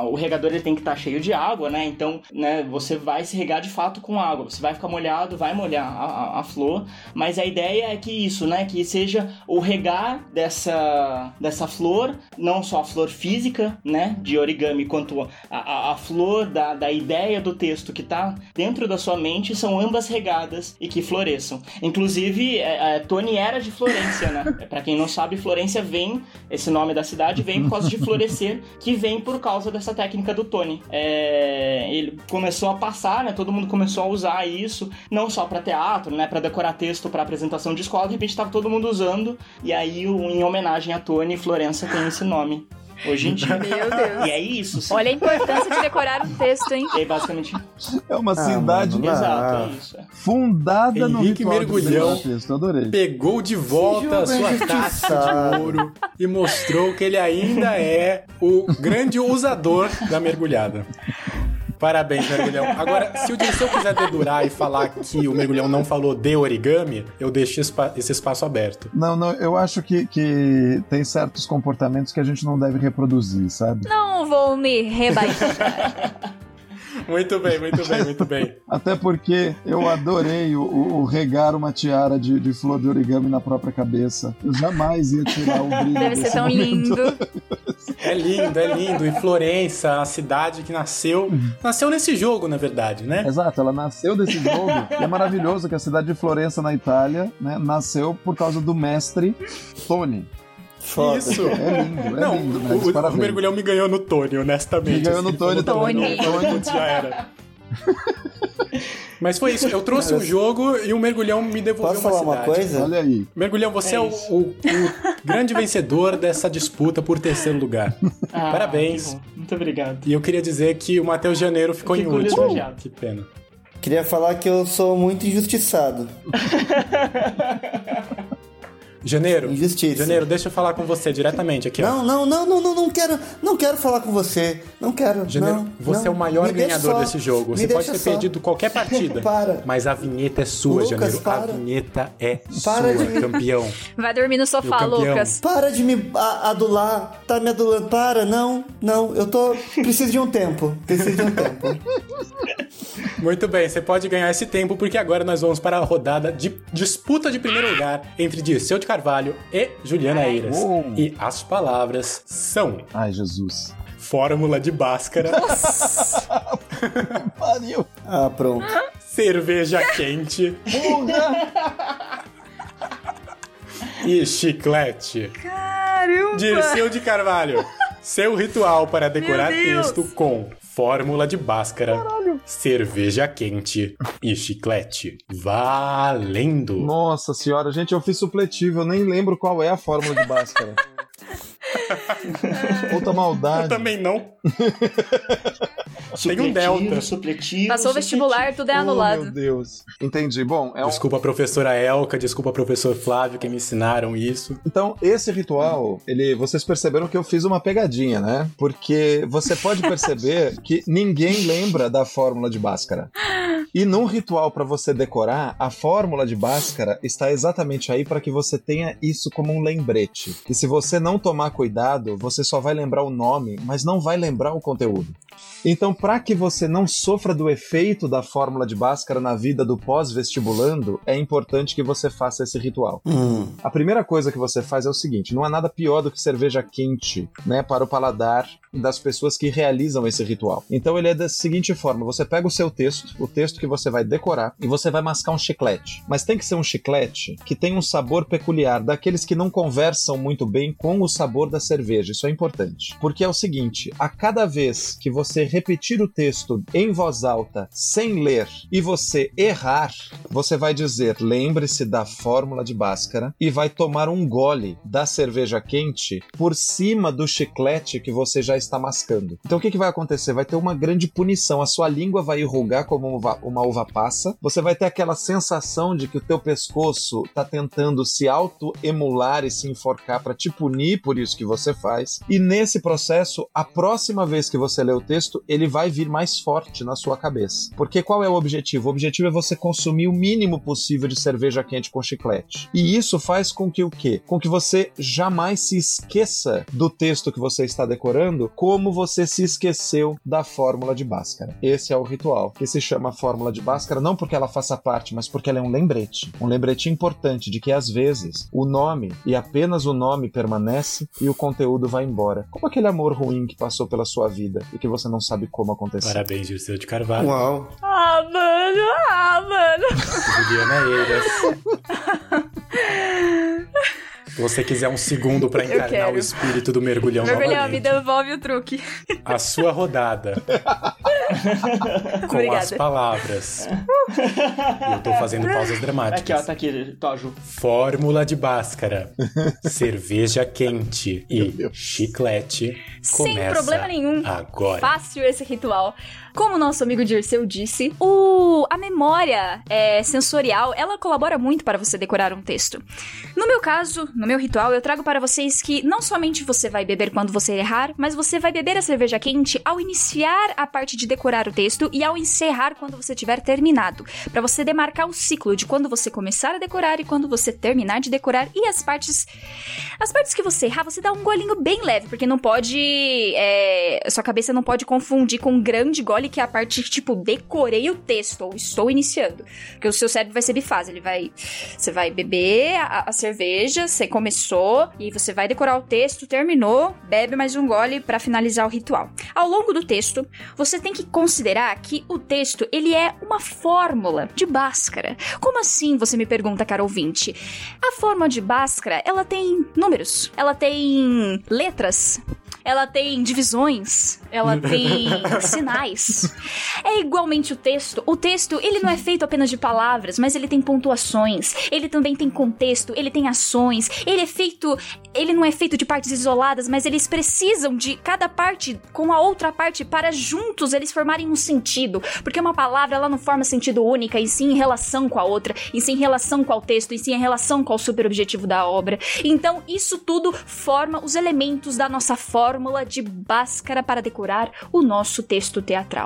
a- o regador ele tem que estar cheio de água, né? Então, né, você vai se regar de fato com água. Você vai ficar molhado, vai molhar a, a- flor, mas a ideia é que isso, né, que seja o regar dessa dessa flor, não só a flor física, né, de origami, quanto a, a, flor da, da ideia do texto que tá dentro da sua mente, são ambas regadas e que floresçam. Inclusive, é, é, Tony era de Florência, né? Pra quem não sabe, Florência vem, esse nome da cidade vem por causa de florescer, que vem por causa dessa técnica do Tony. É, ele começou a passar, né? Todo mundo começou a usar isso, não só pra teatro, né? Pra decorar texto, pra apresentação de escola, de repente tava todo mundo usando, e aí, em homenagem a Tony, Florença tem esse nome. Hoje em dia. Meu Deus. E é isso. sim. Olha a importância de decorar um texto, hein? Aí, basicamente. É uma Ah, cidade mano, Exato, é isso. é. fundada no Henrique de Mergulhão. texto. Adorei. Pegou de volta a jogo é sua taça de ouro e mostrou que ele ainda é o grande usador da mergulhada. Parabéns, mergulhão. Agora, se o Dirceu quiser dedurar e falar que o mergulhão não falou de origami, eu deixo esse espaço aberto. Não, não, eu acho que, que tem certos comportamentos que a gente não deve reproduzir, sabe? Não vou me rebaixar. Muito bem, muito bem, muito bem. Até porque eu adorei o, o- regar uma tiara de, de flor de origami na própria cabeça. Eu jamais ia tirar o brilho Deve ser tão momento. lindo. É lindo, é lindo. E Florença, a cidade que nasceu. Nasceu nesse jogo, na verdade, né? Exato, ela nasceu desse jogo. e é maravilhoso que a cidade de Florença, na Itália, né, nasceu por causa do mestre Tony. Foda. Isso. É lindo, é Não, lindo. o, Mas o- o parabéns. mergulhão me ganhou no Tony, honestamente. Me ganhou no Assim, Tony também. "Não, Tony." putz, já era. Mas foi isso, eu trouxe um jogo e o mergulhão me devolveu Posso falar uma uma cidade. coisa? Olha aí. Mergulhão, você é, É o, o- o grande vencedor dessa disputa por terceiro lugar. Ah, Parabéns. Muito obrigado. E eu queria dizer que o Matheus Janeiro ficou em último. lisonjeado. Que pena. Queria falar que eu sou muito injustiçado. Janeiro, Injustiça. Janeiro, deixa eu falar com você diretamente aqui. ó. Não, não, não, não, não, não quero, não quero falar com você. Não quero. Janeiro, não, você não. é o maior Me ganhador só. desse jogo. Me Você pode ter só. perdido qualquer partida. Para. Mas a vinheta é sua, Lucas, Janeiro. A para. vinheta é Para sua, de campeão. Vai dormir no sofá. Lucas. Para de me a- adular. Tá me adulando. Para, não, não. Eu tô. Preciso de um tempo. Preciso de um tempo. Muito bem, você pode ganhar esse tempo porque agora nós vamos para a rodada de disputa de primeiro lugar entre Dirceu de Carvalho e Juliana Eiras. Uou. E as palavras são Ai, Jesus. fórmula de Bhaskara, Pariu. Ah, pronto. cerveja quente e chiclete. Caramba! Dirceu de Carvalho, seu ritual para decorar texto com fórmula de Bhaskara, cerveja quente e chiclete. Valendo! Nossa senhora, gente, eu fiz supletivo, eu nem lembro qual é a fórmula de Bhaskara. Puta Eu maldade. também não. Tem um delta. supletivo. Passou o vestibular, tudo é Oh, anulado. meu Deus. Entendi. Bom, é um, Desculpa a professora Elka, desculpa professor Flávio que me ensinaram isso. Então, esse ritual, ele, vocês perceberam que eu fiz uma pegadinha, né? Porque você pode perceber que ninguém lembra da fórmula de Bhaskara. E num ritual para você decorar, a fórmula de Bhaskara está exatamente aí para que você tenha isso como um lembrete. E se você não tomar cuidado, você só vai lembrar o nome, mas não vai lembrar o conteúdo. Então, para que você não sofra do efeito da fórmula de Bhaskara na vida do pós-vestibulando, é importante que você faça esse ritual. Hum. A primeira coisa que você faz é o seguinte: não há nada pior do que cerveja quente, né, para o paladar das pessoas que realizam esse ritual. Então ele é da seguinte forma: você pega o seu texto, o texto que você vai decorar, e você vai mascar um chiclete. Mas tem que ser um chiclete que tem um sabor peculiar, daqueles que não conversam muito bem com o sabor da cerveja. Isso é importante. Porque é o seguinte: a cada vez que você repetir o texto em voz alta, sem ler, e você errar, você vai dizer: lembre-se da fórmula de Bhaskara e vai tomar um gole da cerveja quente por cima do chiclete que você já está mascando. Então o que, que vai acontecer? Vai ter uma grande punição. A sua língua vai enrugar como uma uva, passa. Você vai ter aquela sensação de que o teu pescoço está tentando se auto-emular e se enforcar para te punir por isso que você faz. E nesse processo, a próxima vez que você lê o texto, ele vai vir mais forte na sua cabeça. Porque qual é o objetivo? O objetivo é você consumir o mínimo possível de cerveja quente com chiclete. E isso faz com que o quê? Com que você jamais se esqueça do texto que você está decorando, como você se esqueceu da fórmula de Bhaskara. Esse é o ritual, que se chama fórmula de Bhaskara não porque ela faça parte, mas porque ela é um lembrete. Um lembrete importante de que às vezes o nome e apenas o nome permanece e o conteúdo vai embora. Como aquele amor ruim que passou pela sua vida e que você não sabe como aconteceu. Parabéns, Dirceu de Carvalho. Uau. Ah, mano, ah, mano. Juliana Eiras. Se você quiser um segundo pra Eu encarnar o espírito do mergulhão Mergulhão, me novamente, devolve o truque. a sua rodada com Obrigada. as palavras. E eu tô fazendo pausas dramáticas. Aqui, ó, tá aqui, Tojo. Fórmula de Bhaskara, cerveja quente e chiclete Sem começa problema nenhum. agora. Fácil esse ritual. Como nosso amigo Dirceu disse, o, a memória é, sensorial, ela colabora muito para você decorar um texto. No meu caso, no meu ritual, eu trago para vocês que não somente você vai beber quando você errar, mas você vai beber a cerveja quente ao iniciar a parte de decorar o texto e ao encerrar quando você tiver terminado, para você demarcar o ciclo de quando você começar a decorar e quando você terminar de decorar e as partes as partes que você errar, você dá um golinho bem leve, porque não pode. é, sua cabeça não pode confundir com um grande gole, que é a parte tipo, decorei o texto, ou estou iniciando. Porque o seu cérebro vai ser bifase. Ele vai. Você vai beber a, a cerveja, você começou, e você vai decorar o texto, terminou, bebe mais um gole para finalizar o ritual. Ao longo do texto, você tem que considerar que o texto ele é uma fórmula de Bhaskara. Como assim, você me pergunta, cara ouvinte? A fórmula de Bhaskara, ela tem números, ela tem letras, ela tem divisões, ela tem sinais. É igualmente o texto. O texto, ele não é feito apenas de palavras, mas ele tem pontuações, ele também tem contexto, ele tem ações, ele é feito, ele não é feito de partes isoladas, mas eles precisam de cada parte com a outra parte para juntos eles formarem um sentido, porque uma palavra ela não forma sentido única, e sim em relação com a outra, e sim em relação com o texto, e sim em relação com o super objetivo da obra. Então, isso tudo forma os elementos da nossa fórmula de Bhaskara para decorar o nosso texto teatral.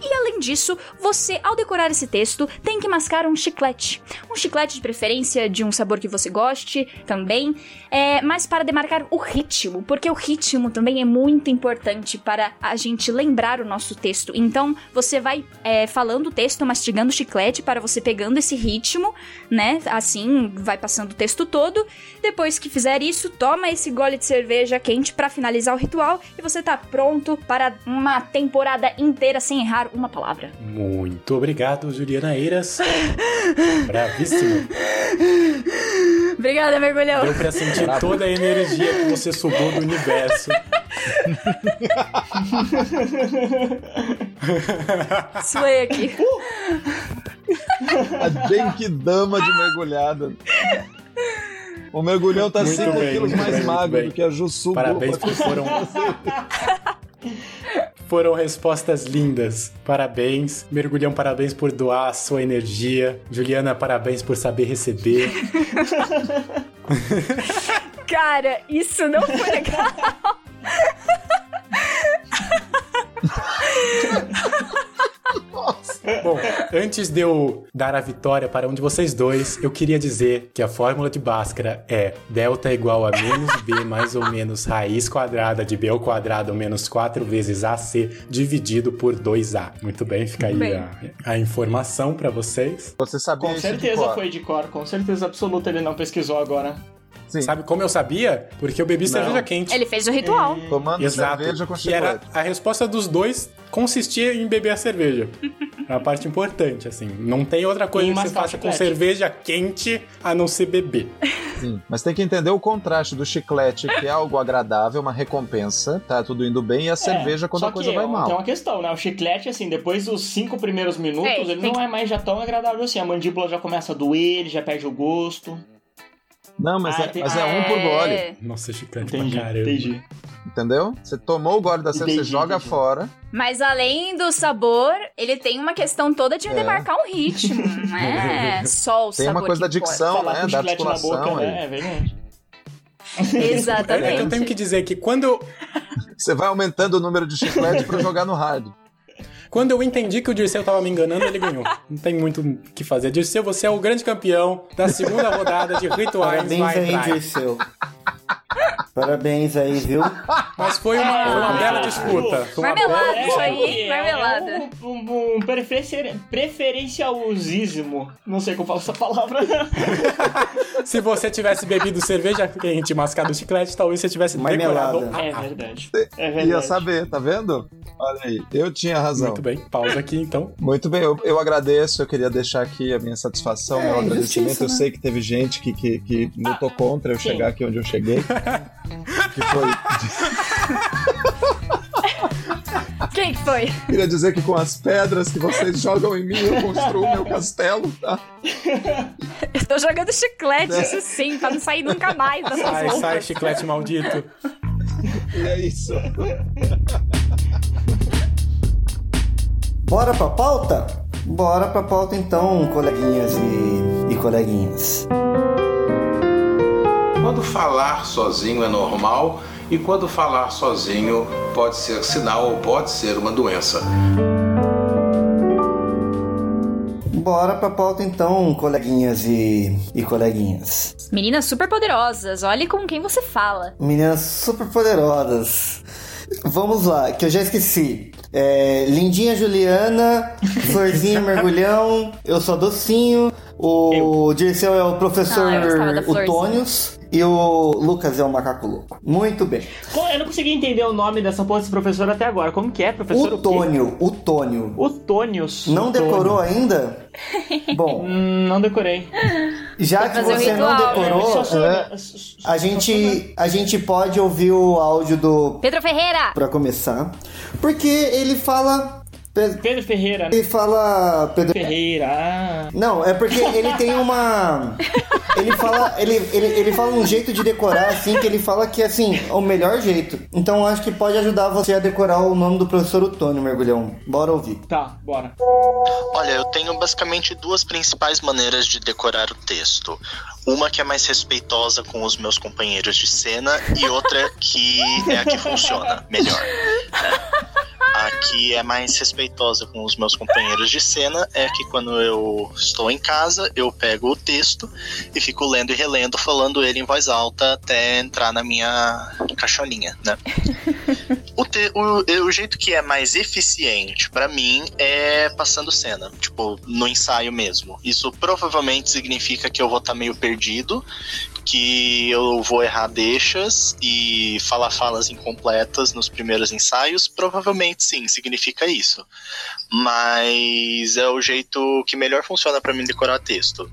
E além disso, você, ao decorar esse texto, tem que mascar um chiclete. Um chiclete de preferência de um sabor que você goste também, é, mas para demarcar o ritmo, porque o ritmo também é muito importante para a gente lembrar o nosso texto. Então, você vai é, falando o texto, mastigando o chiclete para você pegando esse ritmo, né? Assim, vai passando o texto todo. Depois que fizer isso, toma esse gole de cerveja quente para finalizar o ritual e você tá pronto para uma temporada inteira sem errar uma palavra. Muito obrigado, Juliana Eiras. Bravíssimo. Obrigada, mergulhão. Deu pra sentir toda a energia que você sugou do universo. Suei aqui. A Genkidama de mergulhada. O mergulhão tá Muito 5 bem, quilos mais bem, magro bem. do que a Jussu. Parabéns, porque foram, Foram respostas lindas. Parabéns. Mergulhão, parabéns por doar a sua energia. Juliana, parabéns por saber receber. Cara, isso não foi legal. Bom, antes de eu dar a vitória para um de vocês dois, eu queria dizer que a fórmula de Bhaskara é delta igual a menos b mais ou menos raiz quadrada de b ao quadrado menos 4 vezes ac dividido por 2a. Muito bem, fica aí Bem. a, a informação para vocês. Você sabia Com certeza foi de cor, com certeza absoluta ele não pesquisou agora. Sabe como eu sabia? Porque eu bebi Não. cerveja quente. Ele fez o ritual. Tomando Exato. cerveja com que era a resposta dos dois consistia em beber a cerveja. É a parte importante, assim. Não tem outra coisa E que você faça com cerveja quente a não ser beber. Sim, mas tem que entender o contraste do chiclete, que é algo agradável, uma recompensa, tá tudo indo bem, e a cerveja quando É, a coisa que vai Tem mal. uma questão, né? O chiclete, assim, depois dos cinco primeiros minutos, É, ele tem não é mais já tão agradável assim. A mandíbula já começa a doer, ele já perde o gosto. Não, mas, Ah, é, tem- mas é um por gole, Nossa, chiclete Entendi, pra caramba. entendi. entendeu? Você tomou o gole da cerveja, você joga entendi. fora. Mas além do sabor, ele tem uma questão toda de É. demarcar um ritmo. Não é só o Tem sabor uma coisa da dicção, né? Da articulação boca, aí. né? É verdade. Exatamente. É que eu tenho que dizer que quando eu, Você vai aumentando o número de chiclete pra jogar no hard. Quando eu entendi que o Dirceu tava me enganando, ele ganhou. Não tem muito o que fazer. Dirceu, você é o grande campeão da segunda rodada de rituais. Parabéns vai. Dirceu. Parabéns aí, viu? Mas foi uma, foi uma É. bela disputa. Foi Marmelada, bela isso aí, marmelada. É um, um, um preferenci- preferencialzismo. Não sei como falo essa palavra. Se você tivesse bebido cerveja quente e mascado chiclete, talvez você tivesse Marmelada. É verdade. É verdade. Ia saber, tá vendo? Olha aí, eu tinha razão. Muito bem, pausa aqui então. Muito bem, eu, eu agradeço, eu queria deixar aqui a minha satisfação, É, meu agradecimento. justiça, Eu né? sei que teve gente que, que, que lutou contra eu sim. chegar aqui onde eu cheguei. que foi. Quem que foi? Queria dizer que com as pedras que vocês jogam em mim, eu construo meu castelo, tá? Eu tô jogando chiclete, isso sim, pra não sair nunca mais dessas Sai, roupas. sai, chiclete maldito. E é isso. Bora pra pauta? Bora pra pauta então, coleguinhas e, e coleguinhas. Quando falar sozinho é normal e quando falar sozinho pode ser sinal ou pode ser uma doença. Bora pra pauta então, coleguinhas e, e coleguinhas. Meninas super poderosas, olhe com quem você fala. Meninas super poderosas. Vamos lá, que eu já esqueci. É, Lindinha Juliana, Florzinha Mergulhão, eu sou Docinho, o Dirceu é o professor Ah, eu e o Lucas é o macaco louco. Muito bem. Eu não consegui entender o nome dessa porra desse professor até agora. Como que é, professor? O Tônio, o Tônio. O Tônios. Não Tônio. decorou ainda? Bom, Hum, não decorei. já que você não ritual, né? decorou, é, só- só- a gente a gente pode ouvir o áudio do Pedro Ferreira! Pra começar, porque ele fala Pe- Pedro Ferreira. né? ele fala Pedro Ferreira. Ah. Não, é porque ele tem uma. Ele fala, ele, ele, ele fala um jeito de decorar, assim, que ele fala que assim, é o melhor jeito. Então eu acho que pode ajudar você a decorar o nome do professor Otônio Mergulhão. Bora ouvir. Tá, bora. Olha, eu tenho basicamente duas principais maneiras de decorar o texto. Uma que é mais respeitosa com os meus companheiros de cena e outra que é a que funciona melhor. A que é mais respeitosa com os meus companheiros de cena é que quando eu estou em casa, eu pego o texto e fico lendo e relendo, falando ele em voz alta até entrar na minha caixolinha, né? O, te- o- o jeito que é mais eficiente pra mim é passando cena, tipo, no ensaio mesmo. Isso provavelmente significa que eu vou estar meio perdido, que eu vou errar deixas e falar falas incompletas nos primeiros ensaios. Provavelmente sim, significa isso. Mas é o jeito que melhor funciona pra mim decorar texto.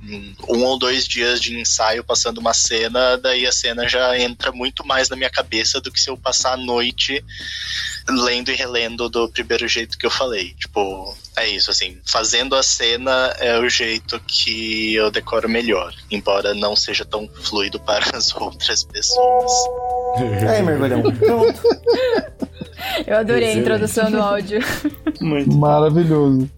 Um ou dois dias de ensaio passando uma cena, daí a cena já entra muito mais na minha cabeça do que se eu passar a noite lendo e relendo do primeiro jeito que eu falei. Tipo, é isso, assim, fazendo a cena é o jeito que eu decoro melhor, embora não seja tão fluido para as outras pessoas. Aí, Mergulhão. Pronto. Eu adorei a Excelente. introdução do áudio. Muito. Maravilhoso.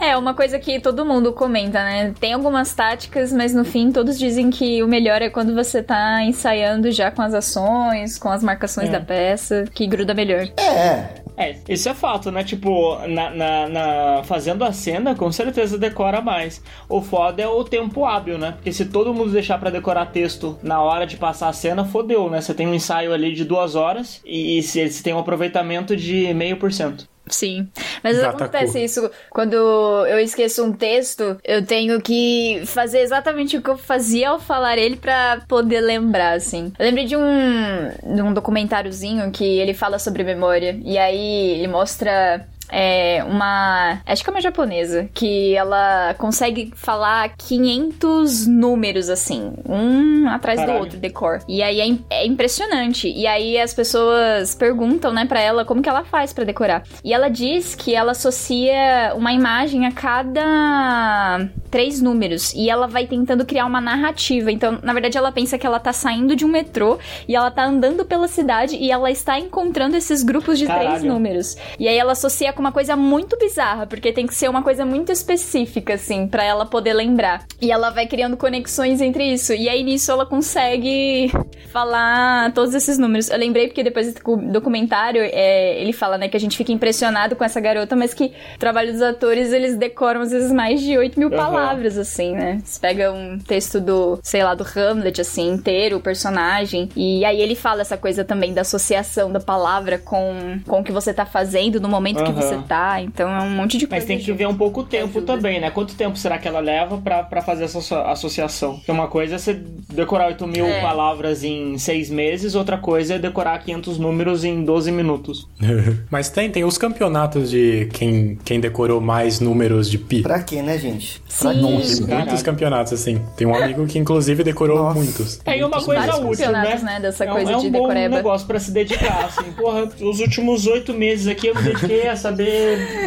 É, uma coisa que todo mundo comenta, né? Tem algumas táticas, mas no fim todos dizem que o melhor é quando você tá ensaiando já com as ações, com as marcações É. da peça, que gruda melhor. É. É, isso é fato, né? Tipo, na, na, na- fazendo a cena, com certeza decora mais. O foda é o tempo hábil, né? Porque se todo mundo deixar pra decorar texto na hora de passar a cena, fodeu, né? Você tem um ensaio ali de duas horas e se você tem um aproveitamento de meio por cento. Sim. Mas acontece isso quando eu esqueço um texto, eu tenho que fazer exatamente o que eu fazia ao falar ele pra poder lembrar, assim. Eu lembrei de um, de um documentáriozinho que ele fala sobre memória. E aí ele mostra. É uma. Acho que é uma japonesa. Que ela consegue falar 500 números assim. Um atrás Caralho. do outro, decor. E aí é, é impressionante. E aí as pessoas perguntam, né, pra ela como que ela faz pra decorar. E ela diz que ela associa uma imagem a cada três números. E ela vai tentando criar uma narrativa. Então, na verdade, ela pensa que ela tá saindo de um metrô e ela tá andando pela cidade e ela está encontrando esses grupos de três Caralho. números. E aí ela associa com uma coisa muito bizarra, porque tem que ser uma coisa muito específica, assim, pra ela poder lembrar. E ela vai criando conexões entre isso. E aí nisso ela consegue falar todos esses números. Eu lembrei porque depois do documentário é, ele fala, né, que a gente fica impressionado com essa garota, mas que o trabalho dos atores eles decoram às vezes mais de 8 mil Aham. palavras, assim, né? Você pega um texto do, sei lá, do Hamlet, assim, inteiro, o personagem, e aí ele fala essa coisa também da associação da palavra com, com o que você tá fazendo no momento que Aham. Você tá. Então é um monte de coisa. Mas tem que ver um pouco o tempo também, né? Quanto tempo será que ela leva pra, pra fazer essa asso- associação? Porque uma coisa é você decorar 8 mil É. palavras em 6 meses, outra coisa é decorar 500 números em 12 minutos. Mas tem, tem os campeonatos de quem, quem decorou mais números de pi. Pra quê, né, gente? Sim. Nossa, muitos campeonatos, assim. Tem um amigo que inclusive decorou muitos. É uma Muitos coisa útil, né? né, dessa é um, coisa é um de bom decoreba. negócio pra se dedicar, assim. Porra, os últimos oito meses aqui eu me dediquei a saber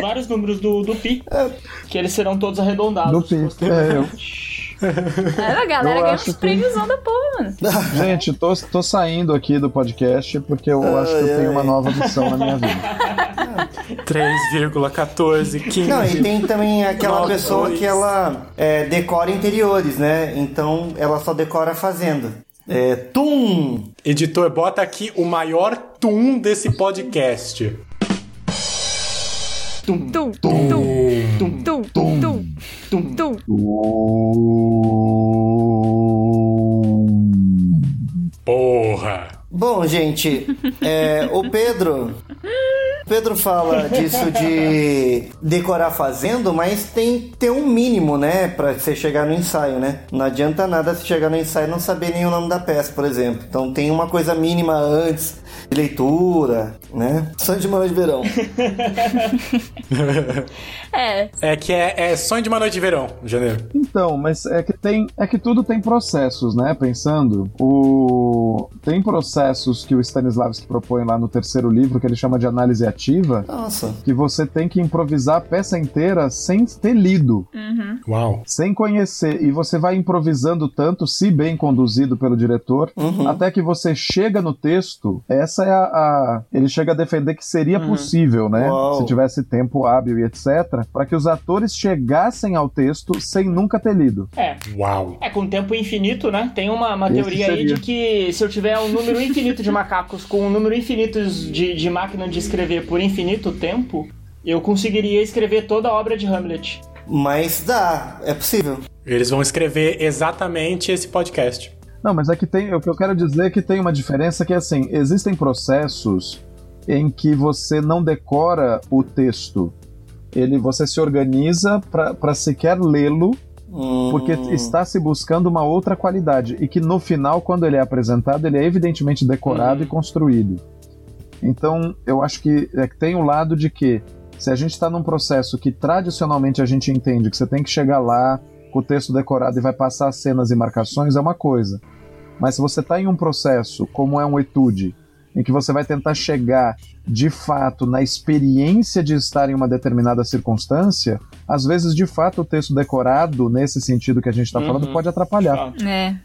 vários números do, do pi, que eles serão todos arredondados. Do Pi. É, eu. É, a galera Eu ganha uns que- prêmios da porra, mano. Gente, tô, tô saindo aqui do podcast porque eu acho que eu tenho uma nova missão na minha vida. 3,14, 15. Não, e tem também aquela Nove, pessoa dois. que ela é, decora interiores, né? Então ela só decora fazendo. É, tum! Editor, bota aqui o maior tum desse podcast. Tum, tum, tum, tum, tum, tum, tum, tum. Porra! Bom, gente, é, o Pedro. Pedro fala disso de decorar fazendo, mas tem ter um mínimo, né, Pra você chegar no ensaio, né? Não adianta nada você chegar no ensaio e não saber nem o nome da peça, por exemplo. Então tem uma coisa mínima antes de leitura, né? Sonho de manhã de verão. É. É que é, é sonho de uma noite de verão, janeiro. Então, mas é que tem, é que tudo tem processos, né? Pensando, o tem processos que o Stanislavski propõe lá no terceiro livro que ele chama de análise ativa, Nossa. que você tem que improvisar a peça inteira sem ter lido, Uhum. Uau. sem conhecer, e você vai improvisando tanto, se bem conduzido pelo diretor, Uhum. até que você chega no texto. Essa é a, a- ele chega a defender que seria Uhum. possível, né? Uau. Se tivesse tempo hábil e etc, para que os atores chegassem ao texto sem nunca ter lido. É. Uau. É, com tempo infinito, né? Tem uma, uma Esse teoria aí de que se eu tiver um número infinito de macacos com um número infinito de, de máquina de escrever por infinito tempo, eu conseguiria escrever toda a obra de Hamlet. Mas dá, é possível. Eles vão escrever exatamente esse podcast. Não, mas é que tem. O que eu quero dizer é que tem uma diferença que é assim: existem processos em que você não decora o texto. Ele, você se organiza para sequer lê-lo, porque Hum. está se buscando uma outra qualidade. E que no final, quando ele é apresentado, ele é evidentemente decorado Uhum. e construído. Então, eu acho que é que tem o lado de que se a gente está num processo que tradicionalmente a gente entende que você tem que chegar lá com o texto decorado e vai passar cenas e marcações, é uma coisa. Mas se você está em um processo, como é um etude, em que você vai tentar chegar de fato na experiência de estar em uma determinada circunstância, às vezes de fato o texto decorado, nesse sentido que a gente está Uhum. falando, pode atrapalhar. É.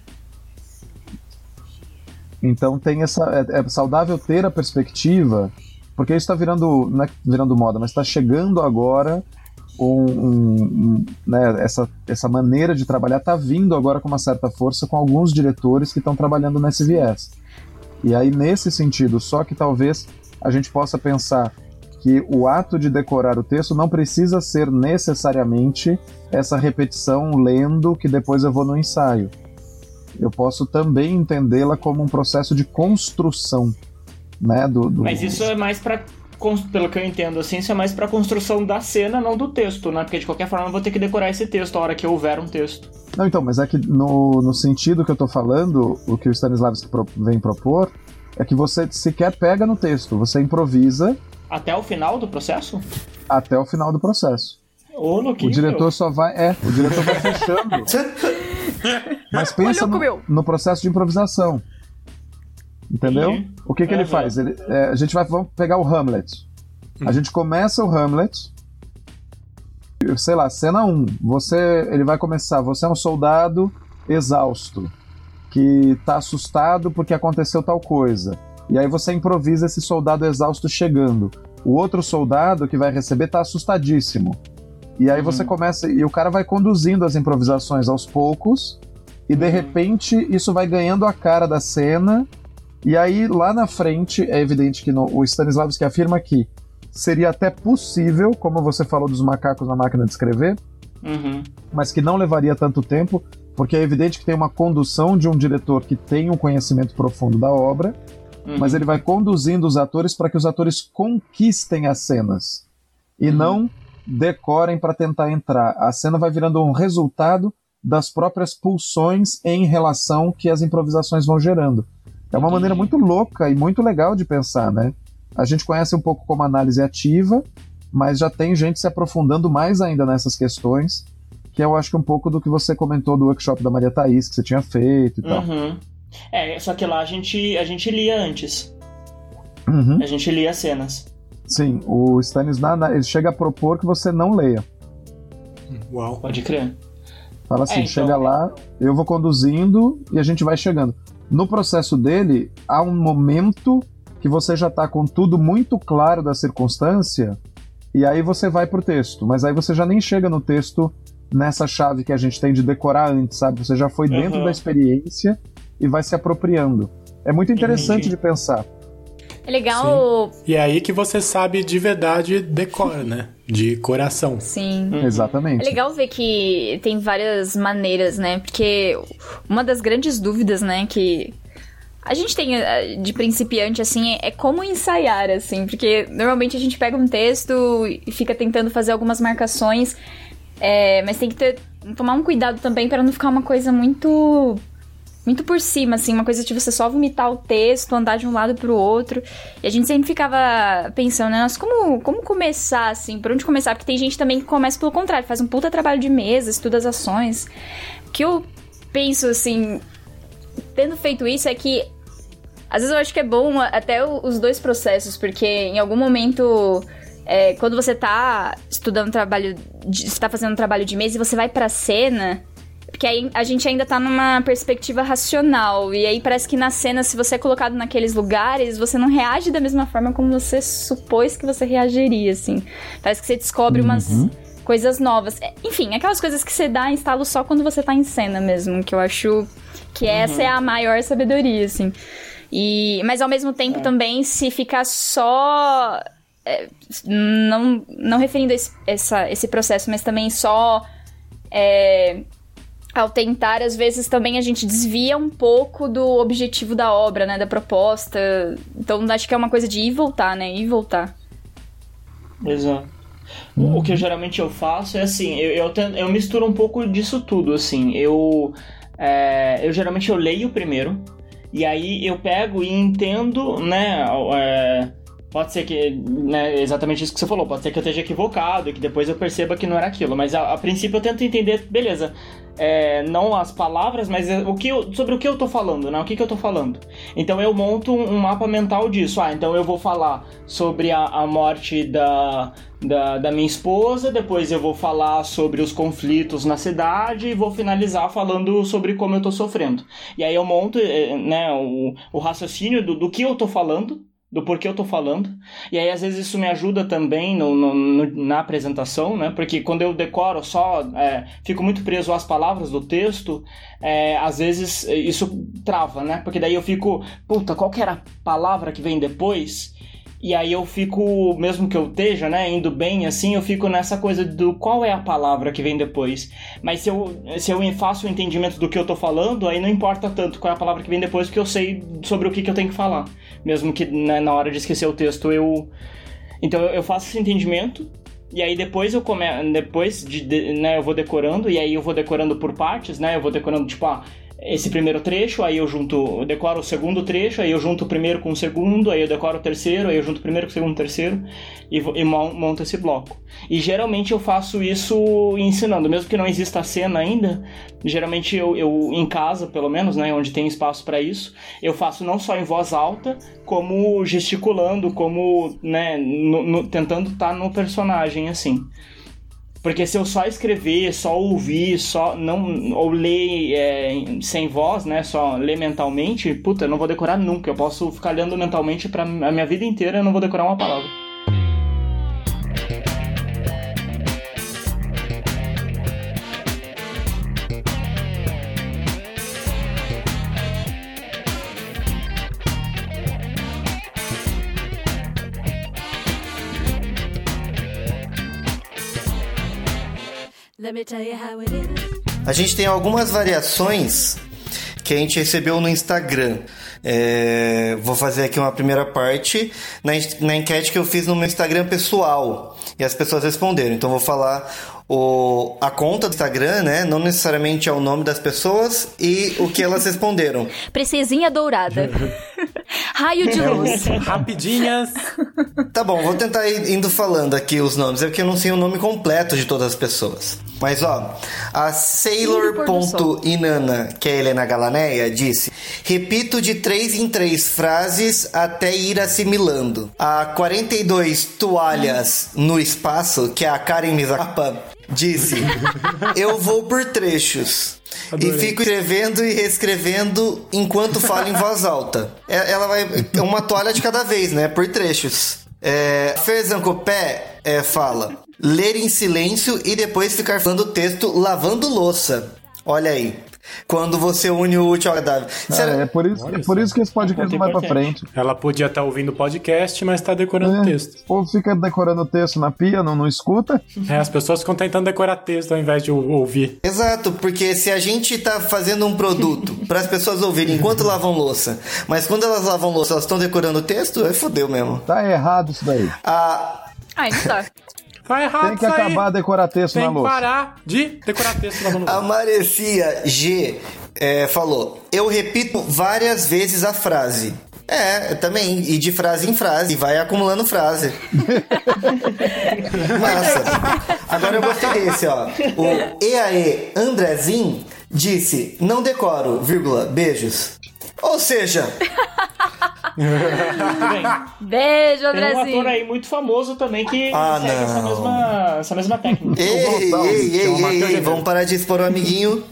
Então tem essa. É, é saudável ter a perspectiva Porque isso está virando, não é virando moda, mas está chegando agora um, um, um, né, essa, essa maneira de trabalhar está vindo agora com uma certa força com alguns diretores que estão trabalhando nesse viés. E aí, nesse sentido, só que talvez a gente possa pensar que o ato de decorar o texto não precisa ser necessariamente essa repetição lendo que depois eu vou no ensaio. Eu posso também entendê-la como um processo de construção, né? Do, do... Mas isso é mais para pelo que eu entendo, assim, isso é mais pra construção da cena, não do texto, né? Porque de qualquer forma eu vou ter que decorar esse texto a hora que houver um texto. Não, então, mas é que no, no sentido que eu tô falando, o que o Stanislavski vem propor é que você sequer pega no texto, você improvisa. Até o final do processo? Até o final do processo. Ô, o diretor só vai. É, o diretor vai fechando. Mas pensa no, no, processo de improvisação. Entendeu? O que, que uhum. ele faz? Ele, é, a gente vai vamos pegar o Hamlet. A gente começa o Hamlet. Sei lá, cena 1. Você, ele vai começar. Você é um soldado exausto que tá assustado porque aconteceu tal coisa. E aí você improvisa esse soldado exausto chegando. O outro soldado que vai receber tá assustadíssimo. E aí uhum. você começa e o cara vai conduzindo as improvisações aos poucos e de uhum. repente isso vai ganhando a cara da cena. E aí lá na frente é evidente que no, o Stanislavski afirma que seria até possível, como você falou dos macacos na máquina de escrever, uhum. mas que não levaria tanto tempo, porque é evidente que tem uma condução de um diretor que tem um conhecimento profundo da obra, uhum. mas ele vai conduzindo os atores para que os atores conquistem as cenas e uhum. não decorem para tentar entrar. A cena vai virando um resultado das próprias pulsões em relação que as improvisações vão gerando. É uma maneira muito louca e muito legal de pensar, né? A gente conhece um pouco como análise ativa, mas já tem gente se aprofundando mais ainda nessas questões que eu acho que um pouco do que você comentou do workshop da Maria Thaís, que você tinha feito e tal. Uhum. É, só que lá a gente, a gente lia antes. Uhum. A gente lia as cenas. Sim, o Stanislau ele chega a propor que você não leia. Uau. Pode crer. Fala assim, é, então... chega lá, eu vou conduzindo e a gente vai chegando. No processo dele, há um momento que você já está com tudo muito claro da circunstância e aí você vai pro texto, mas aí você já nem chega no texto nessa chave que a gente tem de decorar antes, sabe? Você já foi dentro uhum. da experiência e vai se apropriando. É muito interessante Entendi. de pensar. É legal. Sim. E é aí que você sabe de verdade decora, né? De coração. Sim. Uhum. Exatamente. É legal ver que tem várias maneiras, né? Porque uma das grandes dúvidas, né, que a gente tem eh, de principiante, assim, é como ensaiar, assim, porque normalmente a gente pega um texto e fica tentando fazer algumas marcações é, mas tem que ter, tomar um cuidado também para não ficar uma coisa muito muito por cima, assim, uma coisa de você só vomitar o texto, andar de um lado pro outro. E a gente sempre ficava pensando, né, nossa, como, como começar, assim, por onde começar? Porque tem gente também que começa pelo contrário, faz um puta trabalho de mesa, estuda as ações. O que eu penso, assim, tendo feito isso é que às vezes eu acho que é bom até os dois processos, porque em algum momento é, quando você tá estudando trabalho, de, você tá fazendo um trabalho de mesa e você vai pra cena, porque aí a gente ainda tá numa perspectiva racional. E aí parece que na cena, se você é colocado naqueles lugares, você não reage da mesma forma como você supôs que você reagiria, assim. Parece que você descobre uhum. umas coisas novas. É, enfim, aquelas coisas que você dá instalo só quando você tá em cena mesmo, que eu acho que uhum. essa é a maior sabedoria, assim. E, mas ao mesmo tempo é. também, se ficar só é, não, não referindo esse, essa, esse processo, mas também só é, ao tentar, às vezes também a gente desvia um pouco do objetivo da obra, né, da proposta. Então acho que é uma coisa de ir e voltar, né, ir voltar. Exato. O que eu, geralmente eu faço é assim, eu, eu, eu misturo um pouco disso tudo, assim. Eu, é, eu geralmente eu leio primeiro, e aí eu pego e entendo, né, é, Pode ser que, né, exatamente isso que você falou, pode ser que eu esteja equivocado e que depois eu perceba que não era aquilo, mas a, a princípio eu tento entender, beleza, é, não as palavras, mas o que eu, sobre o que eu tô falando, né, o que, que eu tô falando. Então eu monto um, um mapa mental disso, ah, então eu vou falar sobre a, a morte da, da, da minha esposa, depois eu vou falar sobre os conflitos na cidade e vou finalizar falando sobre como eu tô sofrendo. E aí eu monto, é, né, o, o raciocínio do, do que eu tô falando, do porquê eu tô falando. E aí, às vezes, isso me ajuda também no, no, no na apresentação, né? Porque quando eu decoro só, é, fico muito preso às palavras do texto, é, às vezes isso trava, né? Porque daí eu fico, puta, qual que era a palavra que vem depois? E aí eu fico, mesmo que eu esteja, né, indo bem assim, eu fico nessa coisa do qual é a palavra que vem depois. Mas se eu, se eu faço o entendimento do que eu tô falando, aí não importa tanto qual é a palavra que vem depois, porque eu sei sobre o que, que eu tenho que falar. Mesmo que né, na hora de esquecer o texto eu. Então eu faço esse entendimento, e aí depois eu come... depois de, de, né, eu vou decorando, e aí eu vou decorando por partes, né? Eu vou decorando, tipo, ah, esse primeiro trecho, aí eu junto, eu decoro o segundo trecho, aí eu junto o primeiro com o segundo, aí eu decoro o terceiro, aí eu junto o primeiro com o segundo, terceiro e, e monto esse bloco. E geralmente eu faço isso ensinando, mesmo que não exista a cena ainda, geralmente eu, eu em casa, pelo menos, né, onde tem espaço para isso, eu faço não só em voz alta, como gesticulando, como, né, no, no, tentando estar tá no personagem, assim. Porque se eu só escrever, só ouvir, só não ou ler é, sem voz, né, só ler mentalmente, puta, eu não vou decorar nunca. Eu posso ficar lendo mentalmente para a minha vida inteira, eu não vou decorar uma palavra. A gente tem algumas variações que a gente recebeu no Instagram. É, vou fazer aqui uma primeira parte na, na enquete que eu fiz no meu Instagram pessoal e as pessoas responderam. Então vou falar o, a conta do Instagram, né? Não necessariamente é o nome das pessoas e o que elas responderam. Princesinha dourada. Raio de luz. Rapidinhas. Tá bom, vou tentar ir indo falando aqui os nomes, é porque eu não sei o nome completo de todas as pessoas. Mas ó, a Sailor.inana, que é a Helena Galaneia, disse: Repito de três em três frases até ir assimilando. A 42 toalhas no espaço, que é a Karen Mizapa, disse: Eu vou por trechos. Adorei. E fico escrevendo e reescrevendo enquanto falo em voz alta. É, ela vai. É uma toalha de cada vez, né? Por trechos. É, Fezancopé é, fala: ler em silêncio e depois ficar falando o texto lavando louça. Olha aí. Quando você une o útil ao agradável. Será... É, é, por isso, é por isso que esse podcast não vai pra frente. Ela podia estar tá ouvindo o podcast, mas tá decorando o é, texto. Ou fica decorando o texto na pia, não, não escuta. É, as pessoas ficam tentando decorar texto ao invés de ouvir. Exato, porque se a gente tá fazendo um produto para as pessoas ouvirem enquanto lavam louça, mas quando elas lavam louça, elas estão decorando o texto, é fodeu mesmo. Tá errado isso daí. A... Ai, não tá. Tá errado Tem que acabar de decorar texto Tem na louça. Tem que parar de decorar texto na louça. A Marecia G é, falou: Eu repito várias vezes a frase. É, também. E de frase em frase. E vai acumulando frase. Massa. Agora eu gostei desse, ó. O EAE Andrezinho disse: Não decoro, vírgula, beijos. Ou seja. Beijo, Andrezinho. Tem um ator aí muito famoso também que ah, segue essa mesma, essa mesma técnica. Ei, ei, ei, ei, ei, vamos parar de expor o amiguinho.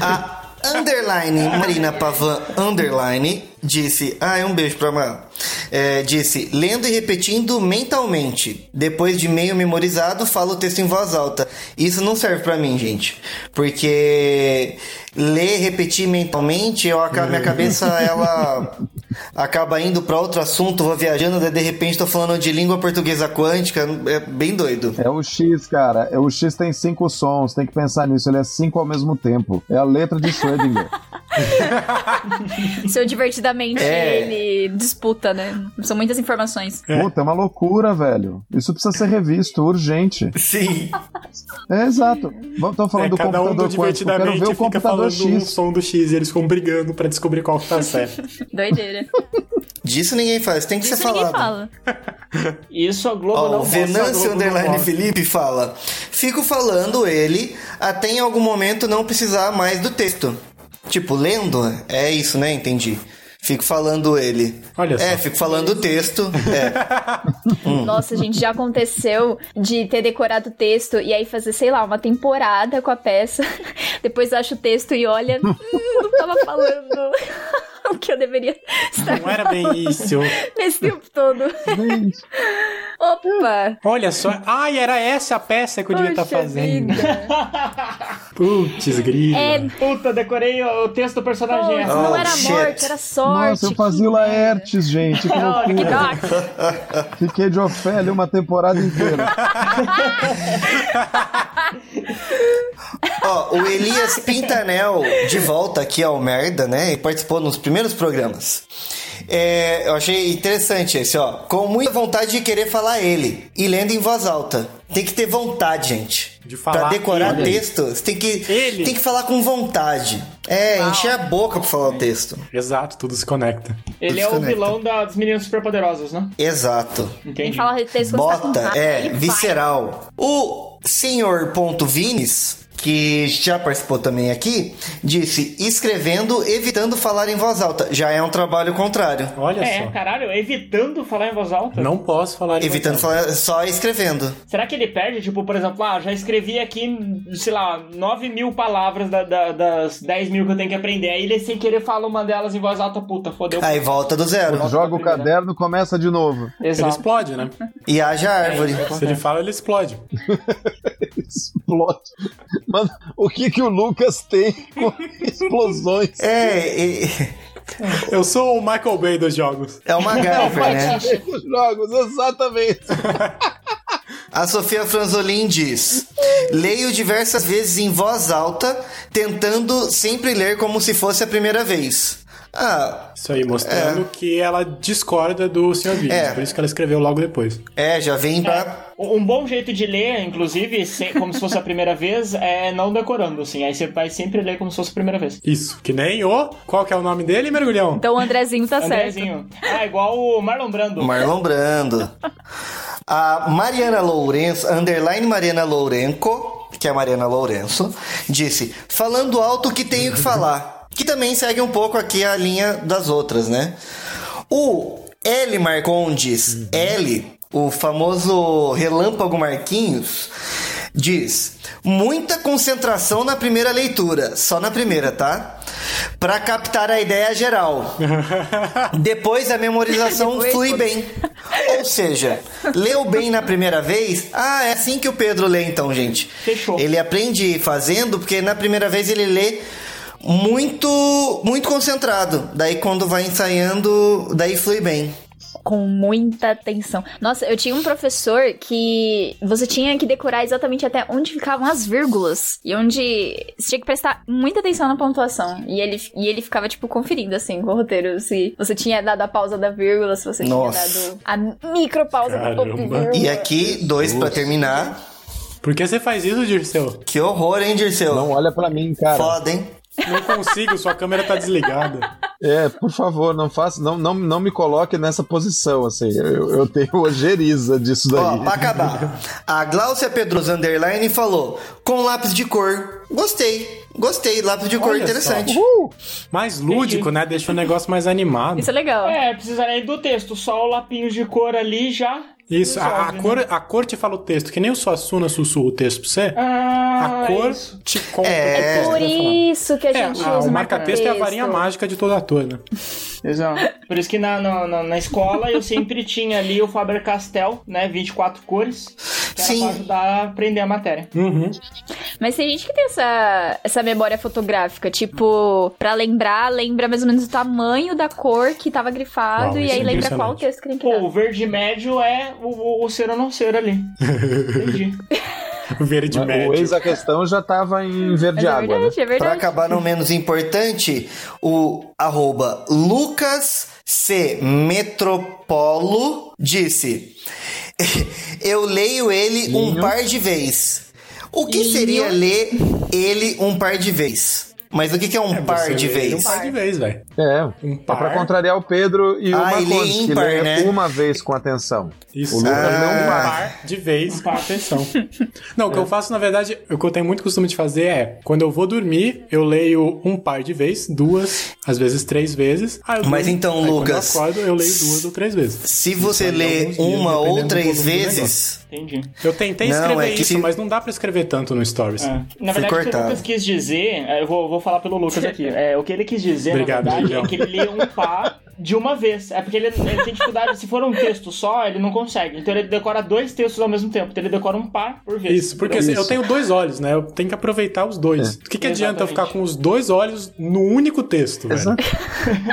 A underline Marina Pavan underline disse, ah, é um beijo pra Mar. É, disse, lendo e repetindo mentalmente. Depois de meio memorizado, falo o texto em voz alta. Isso não serve para mim, gente. Porque ler, repetir mentalmente, eu acabo, minha cabeça ela acaba indo para outro assunto, vou viajando, daí de repente tô falando de língua portuguesa quântica, é bem doido. É o X, cara. É, o X tem cinco sons, tem que pensar nisso, ele é cinco ao mesmo tempo. É a letra de Schrödinger. Seu divertidamente é. ele disputa, né? São muitas informações. É. Puta, é uma loucura, velho. Isso precisa ser revisto, urgente. Sim. É exato. Estão falando é, do computador um do quântico. Quero ver o computador X. um som do X e eles ficam brigando pra descobrir qual que tá certo. Doideira. Disso ninguém faz, tem que Disso ser falado. Fala. Isso a Globo oh, não Venâncio Underline Felipe fala: Fico falando ele até em algum momento não precisar mais do texto. Tipo, lendo, é isso, né? Entendi. Fico falando ele. Olha só. É, fico falando o texto. É. hum. Nossa, gente, já aconteceu de ter decorado o texto e aí fazer, sei lá, uma temporada com a peça. Depois acha o texto e olha, hum, não tava falando. o que eu deveria estar Não era bem isso. nesse tempo todo. Gente, Opa! Olha só. Ai, era essa a peça que eu devia estar fazendo. Putz, grilo. É, Puta, decorei o texto do personagem. não Oh, era shit. morte, era sorte. nossa, eu fazia. Laertes, gente. Que que loucura. Fiquei de Ofélia uma temporada inteira. Ó, o Elias Pintanel, de volta aqui ao Merda, né? E participou nos primeiros programas. É, eu achei interessante esse, ó. Com muita vontade de querer falar ele. E lendo em voz alta. Tem que ter vontade, gente. De falar Pra decorar ele. texto, você tem que, Ele. tem que falar com vontade. É, encher a boca pra falar o texto. Exato, tudo se conecta. Ele é o Desconecta. vilão das meninas superpoderosas, né? Exato. Entendi. que falar texto quando você tá com Bota, raiva, é, ele vai. visceral. O senhor Ponto Vines, que já participou também aqui, disse: escrevendo, evitando falar em voz alta. Já é um trabalho contrário. Olha É, só. caralho, evitando falar em voz alta. Não posso falar em Evitando voz alta. falar só escrevendo. Será que ele perde? Tipo, por exemplo, ah, já escrevi aqui, sei lá, 9 mil palavras da- da- das 10 mil que eu tenho que aprender. Aí ele sem querer fala uma delas em voz alta, puta, fodeu. Aí volta do zero. Joga o caderno, começa de novo. Ele Exato. explode, né? E haja árvore. Se ele fala, ele explode. Explode. Mano, o que que o Lucas tem com explosões? É, e- Eu sou o Michael Bay dos jogos. é uma MacGyver, né? Os jogos, exatamente. A Sofia Franzolin diz: Leio diversas vezes em voz alta, tentando sempre ler como se fosse a primeira vez. Ah, Isso aí, mostrando que ela discorda do Sr. Vinicius. É. Por isso que ela escreveu logo depois. é, já vem pra. Um bom jeito de ler, inclusive, sem- como se fosse a primeira vez, é não decorando, assim. Aí você vai sempre ler como se fosse a primeira vez. Isso, que nem o... Qual que é o nome dele, mergulhão? Então o Andrezinho tá certo. Andrezinho. Ah, igual o Marlon Brando. Marlon Brando. A Mariana Lourenço, underline Mariana Lourenco, que é a Mariana Lourenço, disse: falando alto o que tenho que falar. Que também segue um pouco aqui a linha das outras, né? O L Marcondes, L, o famoso Relâmpago Marquinhos, diz: muita concentração na primeira leitura, só na primeira, tá? Pra captar a ideia geral. Depois a memorização Depois, flui bem. Ou seja, leu bem na primeira vez? Ah, é assim que o Pedro lê então, gente. Fechou. Ele aprende fazendo, porque na primeira vez ele lê muito muito concentrado. Daí quando vai ensaiando, daí flui bem. Com muita atenção. Nossa, eu tinha um professor que você tinha que decorar exatamente até onde ficavam as vírgulas. E onde você tinha que prestar muita atenção na pontuação. E ele, e ele ficava, tipo, conferindo, assim, com o roteiro. Se você tinha dado a pausa da vírgula, se você Nossa. tinha dado a micro pausa ponto e vírgula. E aqui, dois pra terminar. Por que você faz isso, Dirceu? Que horror, hein, Dirceu? Não olha pra mim, cara. Foda, hein? Não consigo, sua câmera tá desligada. É, por favor, não faça, não, não, não me coloque nessa posição, assim. Eu, eu tenho ojeriza disso daí. Ó, pra acabar. A Glaucia Pedroso Underline falou: com lápis de cor. Gostei. Gostei. Lápis de cor Olha interessante. só. Mais lúdico, né? Deixa o negócio mais animado. Isso é legal. É, precisaria do texto. Só o lapinho de cor ali já. Isso, a, a né? cor, a cor te fala o texto, que nem o Suassuna sussurra o texto pra você. Ah, a cor isso. te conta É. o que Por isso que a É, gente a- usa o marca-texto é a varinha mágica de todo ator, né? Exato. Por isso que na, na, na- na escola eu sempre tinha ali o Faber-Castell, né? 24 cores. Que era Sim. pra ajudar a aprender a matéria. Uhum. Mas tem gente que tem essa, essa memória fotográfica, tipo, pra lembrar, lembra mais ou menos o tamanho da cor que tava grifado Uau, e isso aí é lembra qual texto que tem que Pô, o verde médio é o, o, o ser ou não ser ali. Entendi. Verde Mas médio. O ex a questão já tava em verde Mas é água, né? verdade, é Pra acabar no menos importante, o arroba Lucas C. Metropolo disse: Eu leio ele um par de vezes. O que seria ler ele um par de vezes? Mas o que, que é um par Você de vez? Um par de vez, velho. É, Um é par. pra contrariar o Pedro e o Ah, ele é Marcondes, que ímpar, lê né? uma vez com atenção. Isso. O Lucas Ah. um par. par de vez com atenção. Não, o que eu faço, na verdade, o que eu tenho muito costume de fazer é, quando eu vou dormir, eu leio um par de vezes, duas, às vezes três vezes. Aí eu Mas durmo. então, Aí Lucas, Quando eu acordo, eu leio duas ou três vezes. Se você aí, lê dias, uma ou três vezes, Entendi. Eu tentei Não, escrever é que isso, se- mas não dá pra escrever tanto no Stories. É. Na Foi verdade, o que o. Lucas quis dizer, eu vou, vou falar pelo Lucas aqui. É, o que ele quis dizer, Obrigado, na verdade, Julião. é que ele lê um par de uma vez. É porque ele, ele tem dificuldade. Se for um texto só, ele não consegue. Então ele decora dois textos ao mesmo tempo. Então ele decora um par por vez. Isso, porque assim, eu tenho dois olhos, né? Eu tenho que aproveitar os dois. O que, que adianta eu ficar com os dois olhos no único texto, velho? Exato.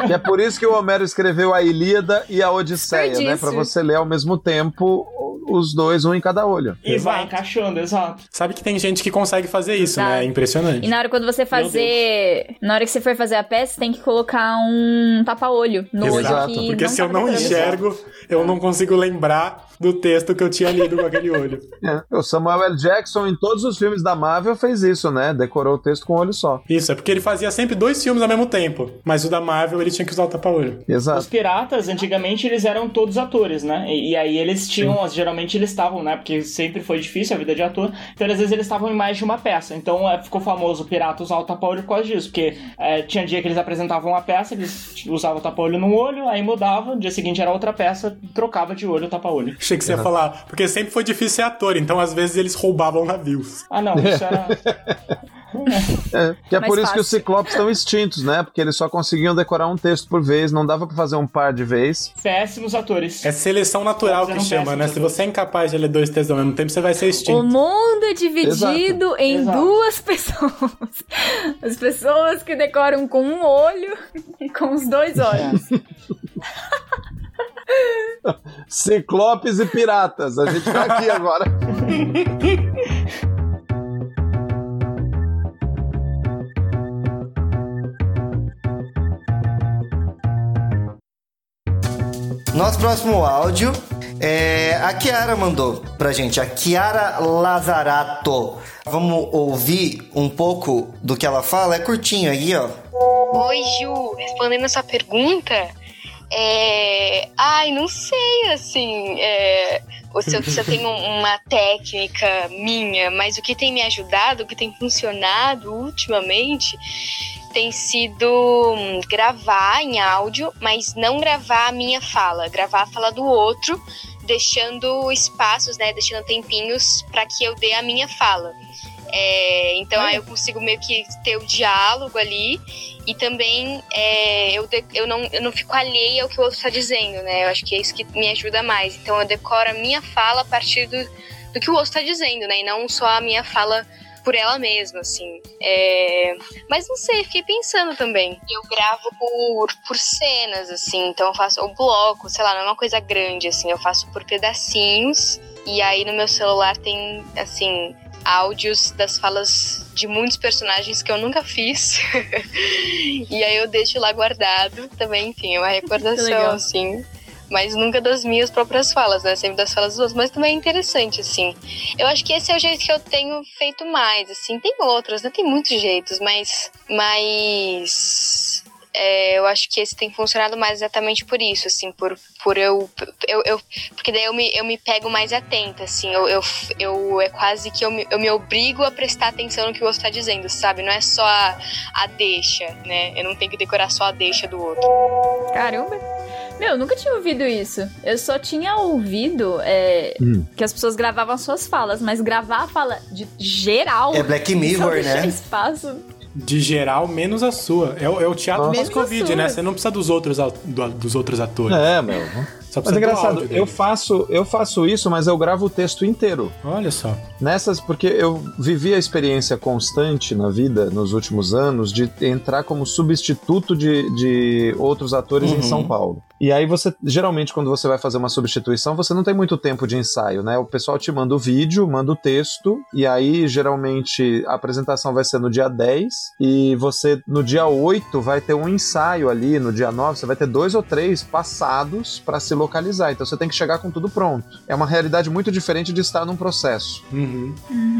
E é por isso que o Homero escreveu a Ilíada e a Odisseia, né? Pra você ler ao mesmo tempo os dois, um em cada olho. E vai encaixando, exato. Sabe que tem gente que consegue fazer isso, né? É Sabe. impressionante. E na hora quando você fazer. Na hora que você for fazer a peça, tem que colocar um tapa-olho Exato, que porque não se tá eu não pra ver. enxergo, eu não consigo lembrar do texto que eu tinha lido com aquele olho. É, O Samuel L. Jackson, em todos os filmes da Marvel, fez isso, né? Decorou o texto com um olho só. Isso, é porque ele fazia sempre dois filmes ao mesmo tempo. Mas o da Marvel ele tinha que usar o tapa-olho. Exato. Os piratas, antigamente, eles eram todos atores, né? E, e aí eles tinham, geralmente eles estavam, né? Porque sempre foi difícil a vida de ator. Então, às vezes, eles estavam em mais de uma peça. Então, é, ficou famoso o pirata usar o tapa-olho por causa disso. Porque é, tinha dia que eles apresentavam uma peça, eles usavam o tapa-olho num olho, aí mudava, no dia seguinte era outra peça, trocava de olho o tapa-olho. Achei que você ia falar, porque sempre foi difícil ser ator, então às vezes eles roubavam navios. Ah, não, isso era. É, que é Mais por isso que os fácil. ciclopes estão extintos, né? Porque eles só conseguiam decorar um texto por vez, não dava pra fazer um par de vez. Péssimos atores. É seleção natural que chama, né? péssimos Se você é incapaz de ler dois textos ao mesmo tempo, você vai ser O extinto. mundo é dividido Exato. em Exato. duas pessoas. As pessoas que decoram com um olho e com os dois olhos. Ciclopes e piratas. A gente tá aqui agora. Nosso próximo áudio é a Kiara mandou pra gente, a Kiara Lazarato. Vamos ouvir um pouco do que ela fala? É curtinho aí, ó. Oi, Ju. Respondendo essa pergunta, é... Ai, não sei, assim, é... ou se eu, se eu tenho uma técnica minha, mas o que tem me ajudado, o que tem funcionado ultimamente, tem sido hum, gravar em áudio, mas não gravar a minha fala, gravar a fala do outro, deixando espaços, né, deixando tempinhos para que eu dê a minha fala. É, então aí eu consigo meio que ter o diálogo ali e também é, eu, de- eu, não, eu não fico alheia ao que o outro está dizendo, né? Eu acho que é isso que me ajuda mais. Então eu decoro a minha fala a partir do, do que o outro está dizendo, né? E não só a minha fala por ela mesma, assim. É, Mas não sei, fiquei pensando também. Eu gravo por, por cenas, assim, então eu faço o bloco, sei lá, não é uma coisa grande, assim, eu faço por pedacinhos. E aí no meu celular tem, assim, áudios das falas de muitos personagens que eu nunca fiz. e aí eu deixo lá guardado também, enfim, é uma recordação, assim. Mas nunca das minhas próprias falas, né? Sempre das falas dos outros. Mas também é interessante, assim. Eu acho que esse é o jeito que eu tenho feito mais, assim. Tem outros, né? Tem muitos jeitos, mas. Mas. é, eu acho que esse tem funcionado mais exatamente por isso, assim, por, por eu, eu, eu- Porque daí eu me, eu me pego mais atenta, assim. Eu, eu, eu- é quase que eu me, eu me obrigo a prestar atenção no que o outro tá dizendo, sabe? Não é só a, a deixa, né? Eu não tenho que decorar só a deixa do outro. Caramba. Meu, eu nunca tinha ouvido isso. Eu só tinha ouvido é, Hum. que as pessoas gravavam as suas falas, mas gravar a fala de geral. É Black Mirror, né? espaço. De geral, menos a sua. É, o- é o teatro Menos sua. né? Você não precisa dos outros, do- dos outros atores. É, meu. Só Mas precisa é do engraçado, eu faço, eu faço isso, mas eu gravo o texto inteiro. Olha só. Nessas, porque eu vivi a experiência constante na vida, nos últimos anos, de entrar como substituto de, de outros atores Uhum. em São Paulo. E aí você, geralmente, quando você vai fazer uma substituição, você não tem muito tempo de ensaio, né? O pessoal te manda o vídeo, manda o texto, e aí, geralmente, a apresentação vai ser no dia 10, e você, no dia 8, vai ter um ensaio ali, no dia 9, você vai ter dois ou três passados para se localizar. Então você tem que chegar com tudo pronto. É uma realidade muito diferente de estar num processo. Uhum.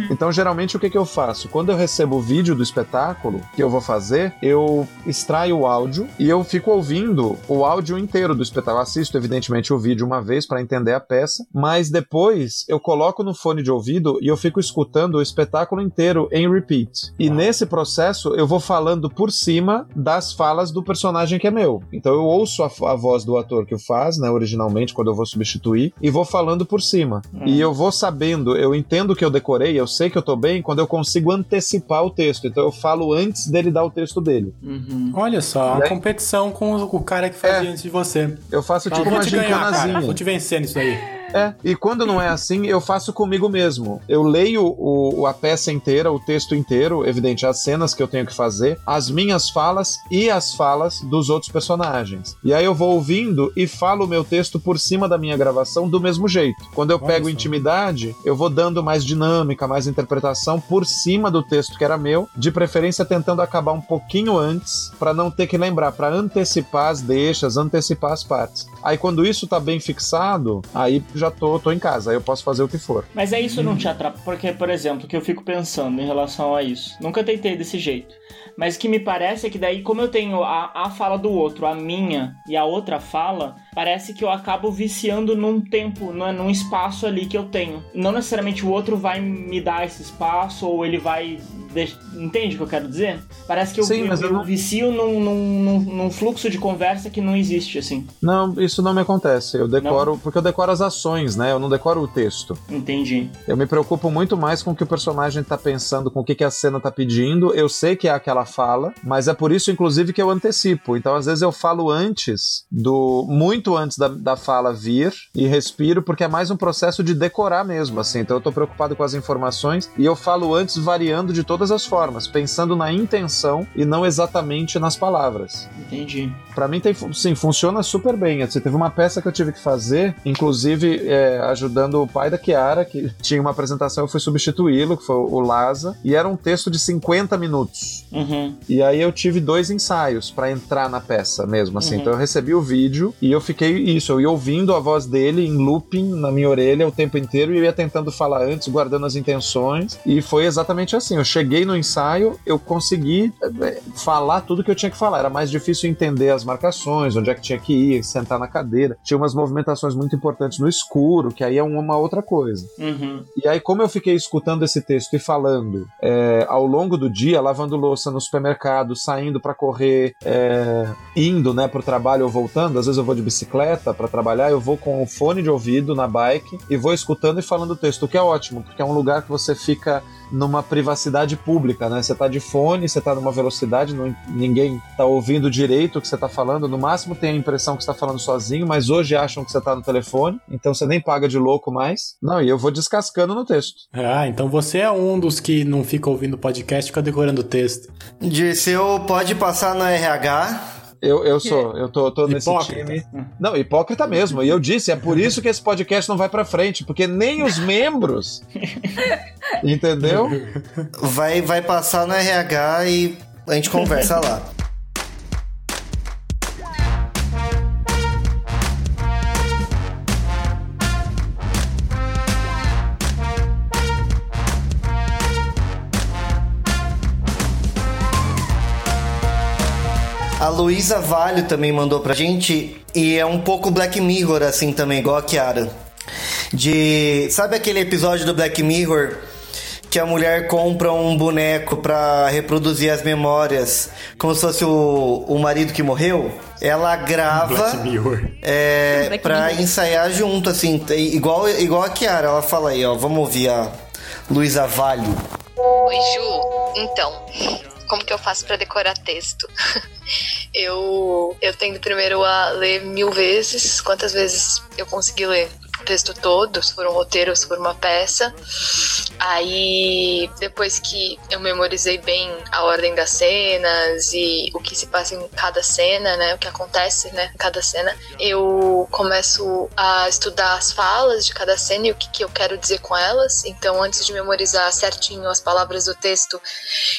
Então, geralmente, o que, que eu faço? Quando eu recebo o vídeo do espetáculo que eu vou fazer, eu extraio o áudio e eu fico ouvindo o áudio inteiro do espetáculo. Assisto, evidentemente, o vídeo uma vez para entender a peça, mas depois eu coloco no fone de ouvido e eu fico escutando o espetáculo inteiro em repeat. E nesse processo, eu vou falando por cima das falas do personagem que é meu. Então, eu ouço a, a voz do ator que o faz, né, original originalmente quando eu vou substituir e vou falando por cima. Hum. E eu vou sabendo, eu entendo que eu decorei, eu sei que eu tô bem quando eu consigo antecipar o texto. Então eu falo antes dele dar o texto dele. Uhum. Olha só, uma aí- competição com o, o cara que fazia antes de você. Eu faço tipo vou uma te ganhar, cara, gincanazinha. vou te vencer nisso aí. É, e quando não é assim, eu faço comigo mesmo. Eu leio o, a peça inteira, o texto inteiro, evidente, as cenas que eu tenho que fazer, as minhas falas e as falas dos outros personagens. E aí eu vou ouvindo e falo o meu texto por cima da minha gravação do mesmo jeito. Quando eu Olha pego só. intimidade, eu vou dando mais dinâmica, mais interpretação por cima do texto que era meu, de preferência tentando acabar um pouquinho antes, pra não ter que lembrar, pra antecipar as deixas, antecipar as partes. Aí quando isso tá bem fixado, aí já tô, tô em casa, aí eu posso fazer o que for. Mas aí isso não te atrapalha, porque, por exemplo, o que eu fico pensando em relação a isso, nunca tentei desse jeito. Mas o que me parece é que daí, como eu tenho a, a fala do outro, a minha e a outra fala, parece que eu acabo viciando num tempo, num, num espaço ali que eu tenho. Não necessariamente o outro vai me dar esse espaço ou ele vai. deix- Entende o que eu quero dizer? Parece que eu, Sim, eu, eu eu não- vicio num, num, num, fluxo de conversa que não existe, assim. Não, isso não me acontece. Eu decoro, porque eu decoro as ações, né? Eu não decoro o texto. Entendi. Eu me preocupo muito mais com o que o personagem tá pensando, com o que, que a cena tá pedindo. Eu sei que é aquela fala, mas é por isso, inclusive, que eu antecipo. Então, às vezes, eu falo antes do. muito antes da, da fala vir e respiro, porque é mais um processo de decorar mesmo, assim. Então, eu tô preocupado com as informações e eu falo antes, variando de todas as formas, pensando na intenção e não exatamente nas palavras. Entendi. Pra mim, tem, sim, funciona super bem. Assim, teve uma peça que eu tive que fazer, inclusive é, ajudando o pai da Kiara, que tinha uma apresentação, eu fui substituí-lo, que foi o Laza, e era um texto de 50 minutos. Uhum. E aí eu tive dois ensaios pra entrar na peça mesmo, assim. Uhum. Então eu recebi o vídeo e eu fiquei isso, eu ia ouvindo a voz dele em looping na minha orelha o tempo inteiro e eu ia tentando falar antes, guardando as intenções. E foi exatamente assim. Eu cheguei no ensaio, eu consegui eh, falar tudo que eu tinha que falar. Era mais difícil entender as marcações, onde é que tinha que ir, sentar na cadeira. Tinha umas movimentações muito importantes no escuro, que aí é uma outra coisa. Uhum. E aí, como eu fiquei escutando esse texto e falando é, ao longo do dia, lavando louça no supermercado, saindo pra correr, é, indo, né, pro trabalho ou voltando, às vezes eu vou de bicicleta pra trabalhar, eu vou com o fone de ouvido na bike e vou escutando e falando o texto, o que é ótimo, porque é um lugar que você fica numa privacidade pública, né? Você tá de fone, você tá numa velocidade, não- ninguém tá ouvindo direito o que você tá falando, no máximo tem a impressão que você tá falando sozinho, mas hoje acham que você tá no telefone, então você nem paga de louco mais. Não, e eu vou descascando no texto. Ah, então você é um dos que não fica ouvindo podcast e fica decorando o texto. Dirceu pode passar no RH. Eu, eu sou, eu tô, tô nesse Hipócrita. time. Não, hipócrita mesmo. E eu disse, é por isso que esse podcast não vai pra frente, porque nem os membros. Entendeu? Vai, vai passar no RH e a gente conversa lá. Luísa Valho também mandou pra gente e é um pouco Black Mirror assim também, igual a Kiara. De, sabe aquele episódio do Black Mirror que a mulher compra um boneco pra reproduzir as memórias, como se fosse o, o marido que morreu? Ela grava Black Mirror. é, Black pra Mirror. ensaiar junto, assim, igual, igual a Kiara. Ela fala aí, ó, vamos ouvir a Luísa Valho. Oi, Ju. Então, como que eu faço pra decorar texto? eu, eu tendo primeiro a ler mil vezes, quantas vezes eu consegui ler texto todo, se for um roteiro, se for uma peça. Aí, depois que eu memorizei bem a ordem das cenas e o que se passa em cada cena, né, o que acontece, né, em cada cena, eu começo a estudar as falas de cada cena e o que, que eu quero dizer com elas. Então, antes de memorizar certinho as palavras do texto,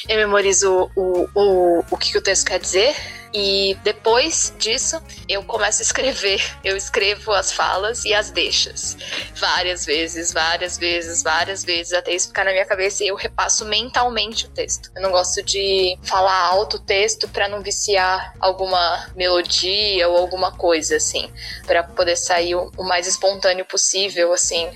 eu memorizo o, o, o que, que o texto quer dizer. E depois disso, eu começo a escrever. Eu escrevo as falas e as deixas. Várias vezes, várias vezes, várias vezes, até isso ficar na minha cabeça e eu repasso mentalmente o texto. Eu não gosto de falar alto o texto pra não viciar alguma melodia ou alguma coisa, assim. Pra poder sair o, o mais espontâneo possível, assim.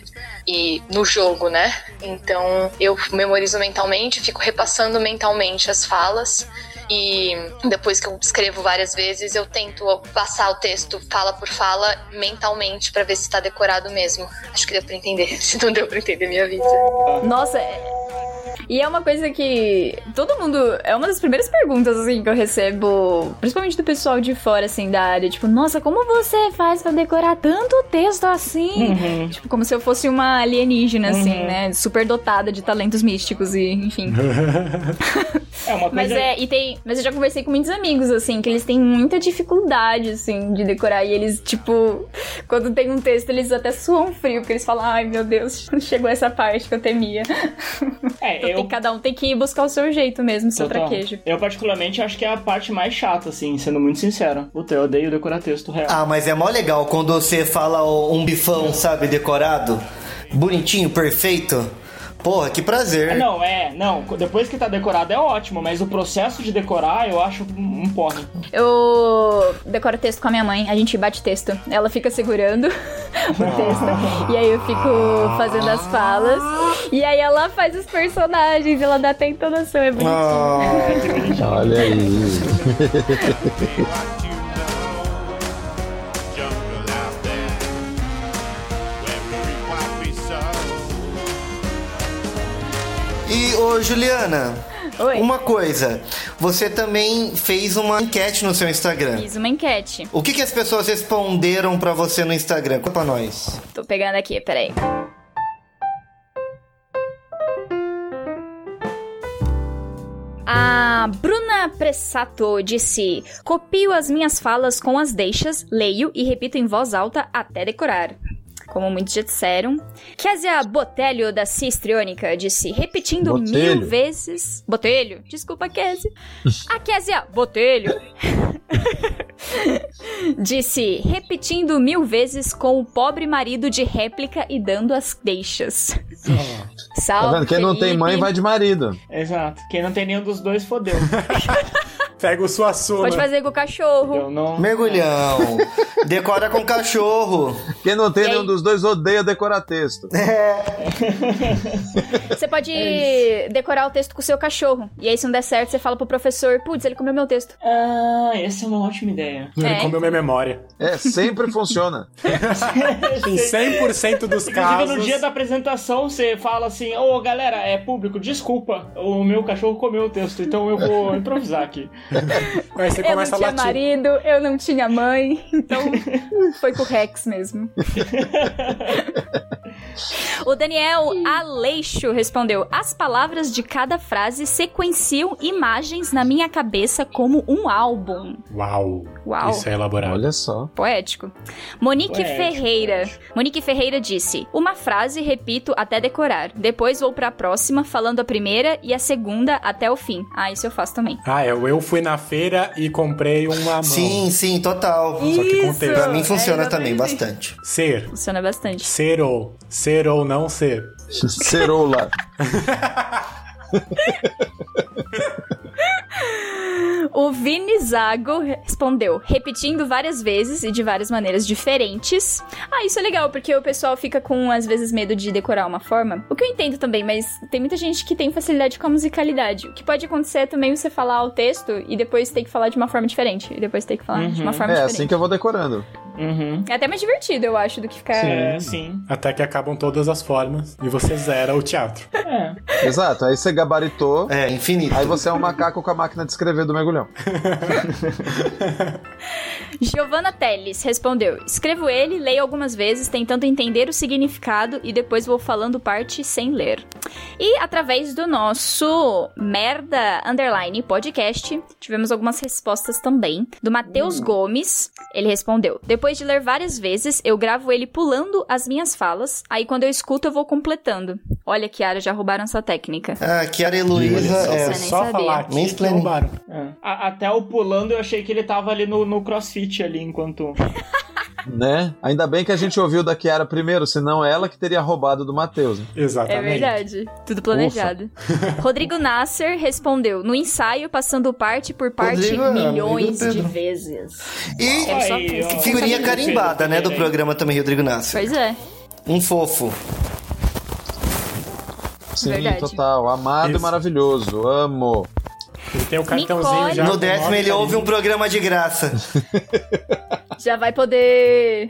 E no jogo, né? Então eu memorizo mentalmente, fico repassando mentalmente as falas E depois que eu escrevo várias vezes, eu tento passar o texto fala por fala mentalmente pra ver se tá decorado mesmo. Acho que deu pra entender. Se não deu pra entender minha vida. Nossa, é- e é uma coisa que todo mundo. É uma das primeiras perguntas, assim, que eu recebo, principalmente do pessoal de fora, assim, da área. Tipo, nossa, como você faz pra decorar tanto texto assim? Uhum. Tipo, como se eu fosse uma alienígena, assim, Uhum. né? Super dotada de talentos místicos e, enfim. É uma Mas coisa. é, e tem. Mas eu já conversei com muitos amigos, assim, que eles têm muita dificuldade, assim, de decorar. E eles, tipo, quando tem um texto, eles até suam frio, porque eles falam, ai meu Deus, chegou essa parte que eu temia. É, Então eu. tem, cada um tem que buscar o seu jeito mesmo, o seu Total. traquejo. Eu, particularmente, acho que é a parte mais chata, assim, sendo muito sincero. Puta, eu odeio decorar texto real. Ah, mas é mó legal quando você fala um bifão, sabe, decorado, bonitinho, perfeito. Porra, que prazer. Ah, Não, é, não. Depois que tá decorado é ótimo, mas o processo de decorar eu acho um um porre. Eu decoro texto com a minha mãe, a gente bate texto. Ela fica segurando o texto. E aí eu fico fazendo as falas. E aí ela faz os personagens, ela dá até entonação, é bonitinho. Olha aí. ô Juliana, Oi. uma coisa. Você também fez uma enquete no seu Instagram. Fiz uma enquete. O que, que as pessoas responderam pra você no Instagram? Conta pra nós. Tô pegando aqui, peraí. A Bruna Pressato disse: Copio as minhas falas com as deixas, leio e repito em voz alta até decorar. Como muitos já disseram. Késia Botelho, da Cistrionica, disse: repetindo Botelho. mil vezes. Botelho? Desculpa, Késia. A Késia Botelho disse: repetindo mil vezes com o pobre marido de réplica e dando as deixas. Tá Salve. vendo? Quem não tem mãe vai de marido. Exato. Quem não tem nenhum dos dois, fodeu. Pega o Suassuna. Pode fazer com o cachorro. Eu não. Mergulhão. Decora com cachorro. Quem não tem nenhum dos dois odeia decorar texto. Você pode É decorar o texto com o seu cachorro. E aí, se não der certo, você fala pro professor: Putz, ele comeu meu texto. Ah, essa é uma ótima ideia. Ele É. comeu minha memória. É, sempre funciona. Em 100% dos Inclusive, casos. no dia da apresentação, você fala assim: Ô galera, é público, desculpa, o meu cachorro comeu o texto, então eu vou improvisar aqui. Aí você Eu não começa a tinha latir. marido, eu não tinha mãe. Então, foi com o Rex mesmo. O Daniel Aleixo respondeu: As palavras de cada frase sequenciam imagens na minha cabeça como um álbum. Uau. Uau. Isso é elaborado. Olha só. Poético. Monique Poético, Ferreira. Monique Ferreira disse: Uma frase repito até decorar. Depois vou pra próxima, falando a primeira e a segunda até o fim. Ah, isso eu faço também. Ah, eu, eu fui na feira e comprei uma mão. Sim, sim, total. Só que com Isso. texto. Pra mim funciona É, também bastante. Ser. Funciona bastante. Ser ou. Ser ou não ser. Cerola. O Vini Zago respondeu, repetindo várias vezes e de várias maneiras diferentes. Ah, isso é legal, porque o pessoal fica com, às vezes, medo de decorar uma forma. O que eu entendo também, mas tem muita gente que tem facilidade com a musicalidade. O que pode acontecer é também você falar o texto e depois ter que falar de uma forma diferente. E depois ter que falar de uma forma É diferente. assim que eu vou decorando. Uhum. É até mais divertido, eu acho, do que ficar. É, sim. Até que acabam todas as formas e você zera o teatro. É. Exato. Aí você gabaritou. É, infinito. Aí você é um macaco com a máquina de escrever do mergulhão. Giovanna Teles respondeu: Escrevo ele, leio algumas vezes, tentando entender o significado e depois vou falando parte sem ler. E através do nosso merda underline podcast, tivemos algumas respostas também. Do Matheus Gomes, ele respondeu: Depois de ler várias vezes, eu gravo ele pulando as minhas falas, aí quando eu escuto eu vou completando. Olha, Kiara, já roubaram essa técnica. Ah, Kiara e Luísa Só, é nem só sabia. falar aqui que roubaram. É. A- até o pulando eu achei que ele tava ali no, no crossfit ali enquanto. Né? Ainda bem que a gente ouviu da Kiara primeiro, senão ela que teria roubado do Matheus. né? É Exatamente. verdade. Tudo planejado. Rodrigo Nasser respondeu: no ensaio, passando parte por parte Rodrigo é milhões de vezes. E Aí, ó. figurinha carimbada, né, do programa também, Rodrigo Nasser. Pois é. Um fofo. Sim, Verdade. total. Amado Isso. e maravilhoso. Amo. Ele tem o cartãozinho Nicole. já. No décimo ele ouve um programa de graça. Já vai poder.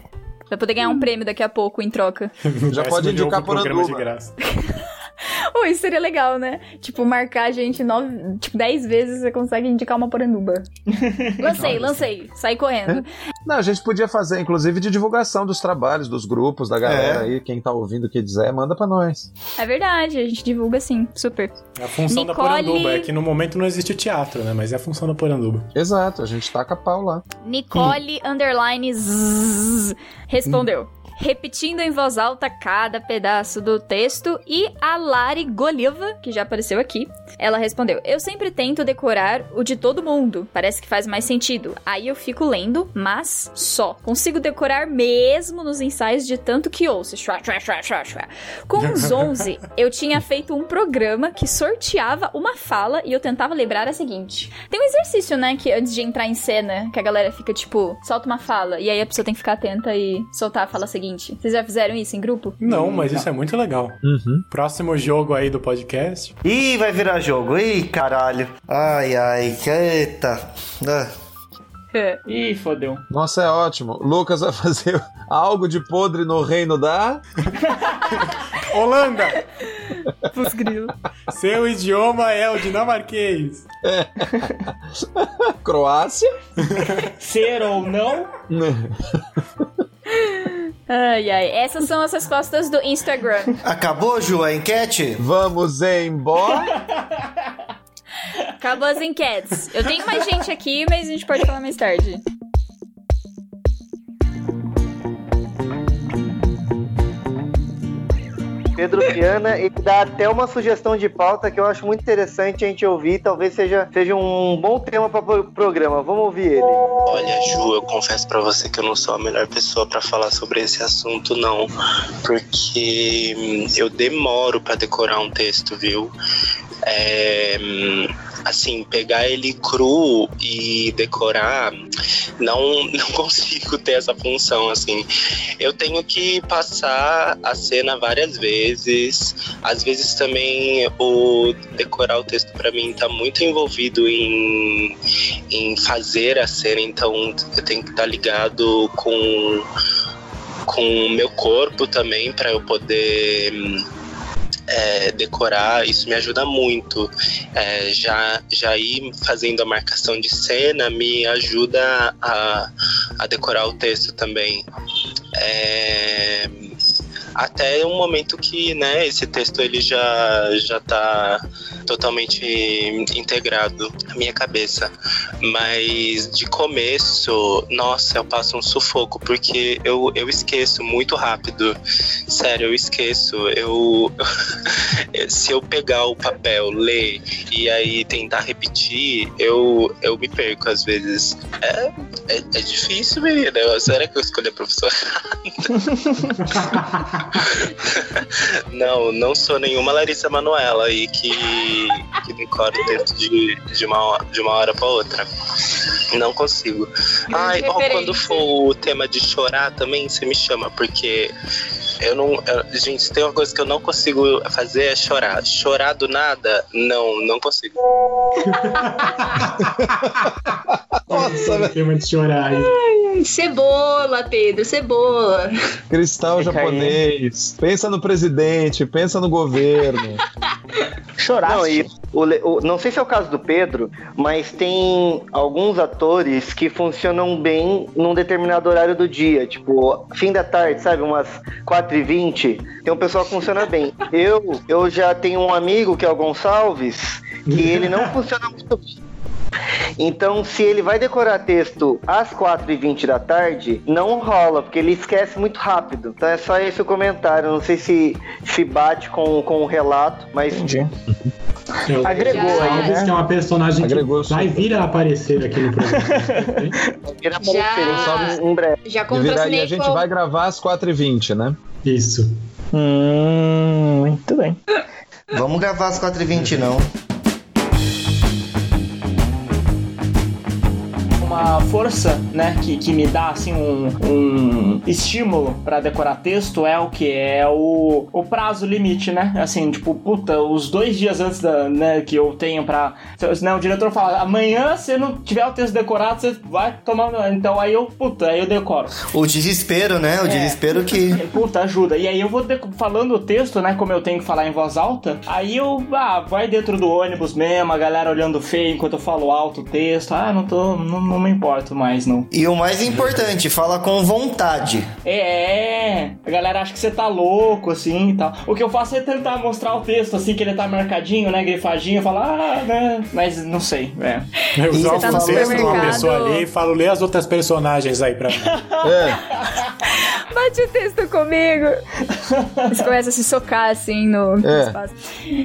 Vai poder ganhar um prêmio daqui a pouco em troca. Já pode indicar um programa de graça. Ui, isso seria legal, né? Tipo, marcar a gente nove, tipo, dez vezes você consegue indicar uma poranduba. lancei, lancei. Saí correndo. Não, a gente podia fazer, inclusive, de divulgação dos trabalhos, dos grupos, da galera É. aí. Quem tá ouvindo, quiser, manda pra nós. É verdade, a gente divulga sim, super. É a função da Nicole- Poranduba. É que no momento não existe teatro, né? Mas é a função da Poranduba. Exato, a gente taca pau lá. Nicole underline zzz, respondeu. Repetindo em voz alta cada pedaço do texto, e a Lari Goliva, que já apareceu aqui, ela respondeu: Eu sempre tento decorar o de todo mundo, parece que faz mais sentido. Aí eu fico lendo, mas só. Consigo decorar mesmo nos ensaios de tanto que ouço. Chua, chua, chua, chua, chua. Com os 11, eu tinha feito um programa que sorteava uma fala e eu tentava lembrar a seguinte: Tem um exercício, né, que antes de entrar em cena, que a galera fica tipo, solta uma fala, e aí a pessoa tem que ficar atenta e soltar a fala seguinte. Vocês já fizeram isso em grupo? Não, mas isso é muito legal. Uhum. Próximo jogo aí do podcast. Ih, vai virar jogo. Ih, caralho. Ai, ai, eita. Ah. Ih, fodeu. Nossa, é ótimo. Lucas vai fazer algo de podre no reino da. Holanda! Pus grilo. Seu idioma é o dinamarquês. Croácia. Ser ou não? Ai, ai. Essas são as respostas do Instagram. Acabou, Ju, a enquete? Vamos embora. Acabou as enquetes. Eu tenho mais gente aqui, mas a gente pode falar mais tarde. Pedro Piana, ele dá até uma sugestão de pauta que eu acho muito interessante a gente ouvir. Talvez seja, seja um bom tema para o programa. Vamos ouvir ele. Olha, Ju, eu confesso pra você que eu não sou a melhor pessoa pra falar sobre esse assunto, não. Porque hum, eu demoro pra decorar um texto, viu? É, hum, assim, pegar ele cru e decorar, não, não consigo ter essa função, assim. Eu tenho que passar a cena várias vezes. Às vezes também o decorar o texto pra mim tá muito envolvido em, em fazer a cena, então eu tenho que estar ligado com com o meu corpo também para eu poder hum, é, decorar, isso me ajuda muito. É, já, já ir fazendo a marcação de cena me ajuda a, a decorar o texto também. É, até um momento que né, esse texto ele já já está totalmente integrado na minha cabeça. Mas de começo, nossa, eu passo um sufoco, porque eu, eu esqueço muito rápido. Sério, eu esqueço. Eu, se eu pegar o papel, ler e aí tentar repetir, eu, eu me perco às vezes. É, é, é difícil, menina. Será que eu escolhi a professora? não, não sou nenhuma Larissa Manoela aí que, que decora o texto de, de, uma, de uma hora pra outra. Não consigo. Ai, ó, quando for o tema de chorar também, você me chama, porque eu não. eu- gente, se tem uma coisa que eu não consigo fazer é chorar. Chorar do nada, não, não consigo. Nossa, velho. Tema de chorar aí. Ai, Cebola, Pedro, cebola. Cristal japonês. Pensa no presidente, pensa no governo. Chorar. Não, e o o- não sei se é o caso do Pedro, mas tem alguns atores que funcionam bem num determinado horário do dia, tipo, fim da tarde, sabe? Umas 4h20. Tem um pessoal que funciona bem. Eu, eu já tenho um amigo que é o Gonçalves, que ele não funciona muito bem. Então, se ele vai decorar texto às 4h20 da tarde, não rola, porque ele esquece muito rápido. Então é só esse o comentário. Não sei se se bate com, com o relato, mas. Entendi. Agregou aí, Salves, né? que é uma personagem Agregou que vai vir a aparecer aqui no programa. Vira Já- aparecer em breve. Já E, virar- e a gente com... vai gravar às 4h20, né? Isso. hum, muito bem. Vamos gravar às 4h20, não. Uma força, né, que, que me dá, assim, um, um estímulo para decorar texto é o que? É o, o prazo limite, né? Assim, tipo, puta, os dois dias antes da, né, que eu tenho pra... Né, o diretor fala, amanhã, se não tiver o texto decorado, você vai tomar... Então aí eu, puta, aí eu decoro. O desespero, né? O É. desespero que... Puta, ajuda. E aí eu vou falando o texto, né? Como eu tenho que falar em voz alta. Aí eu, ah, vai dentro do ônibus mesmo, a galera olhando feio enquanto eu falo alto o texto. Ah, não tô, não, não me importo mais, não. E o mais importante, fala com vontade. É, a galera acha que você tá louco, assim e tal. O que eu faço é tentar mostrar o texto, assim, que ele tá marcadinho, né? Grifadinho, falar, ah, né? Mas não sei, é. Eu usar tá o texto de uma pessoa ali e falo, lê as outras personagens aí pra mim. Bate o texto comigo. Você começa a se socar assim no, no É. espaço.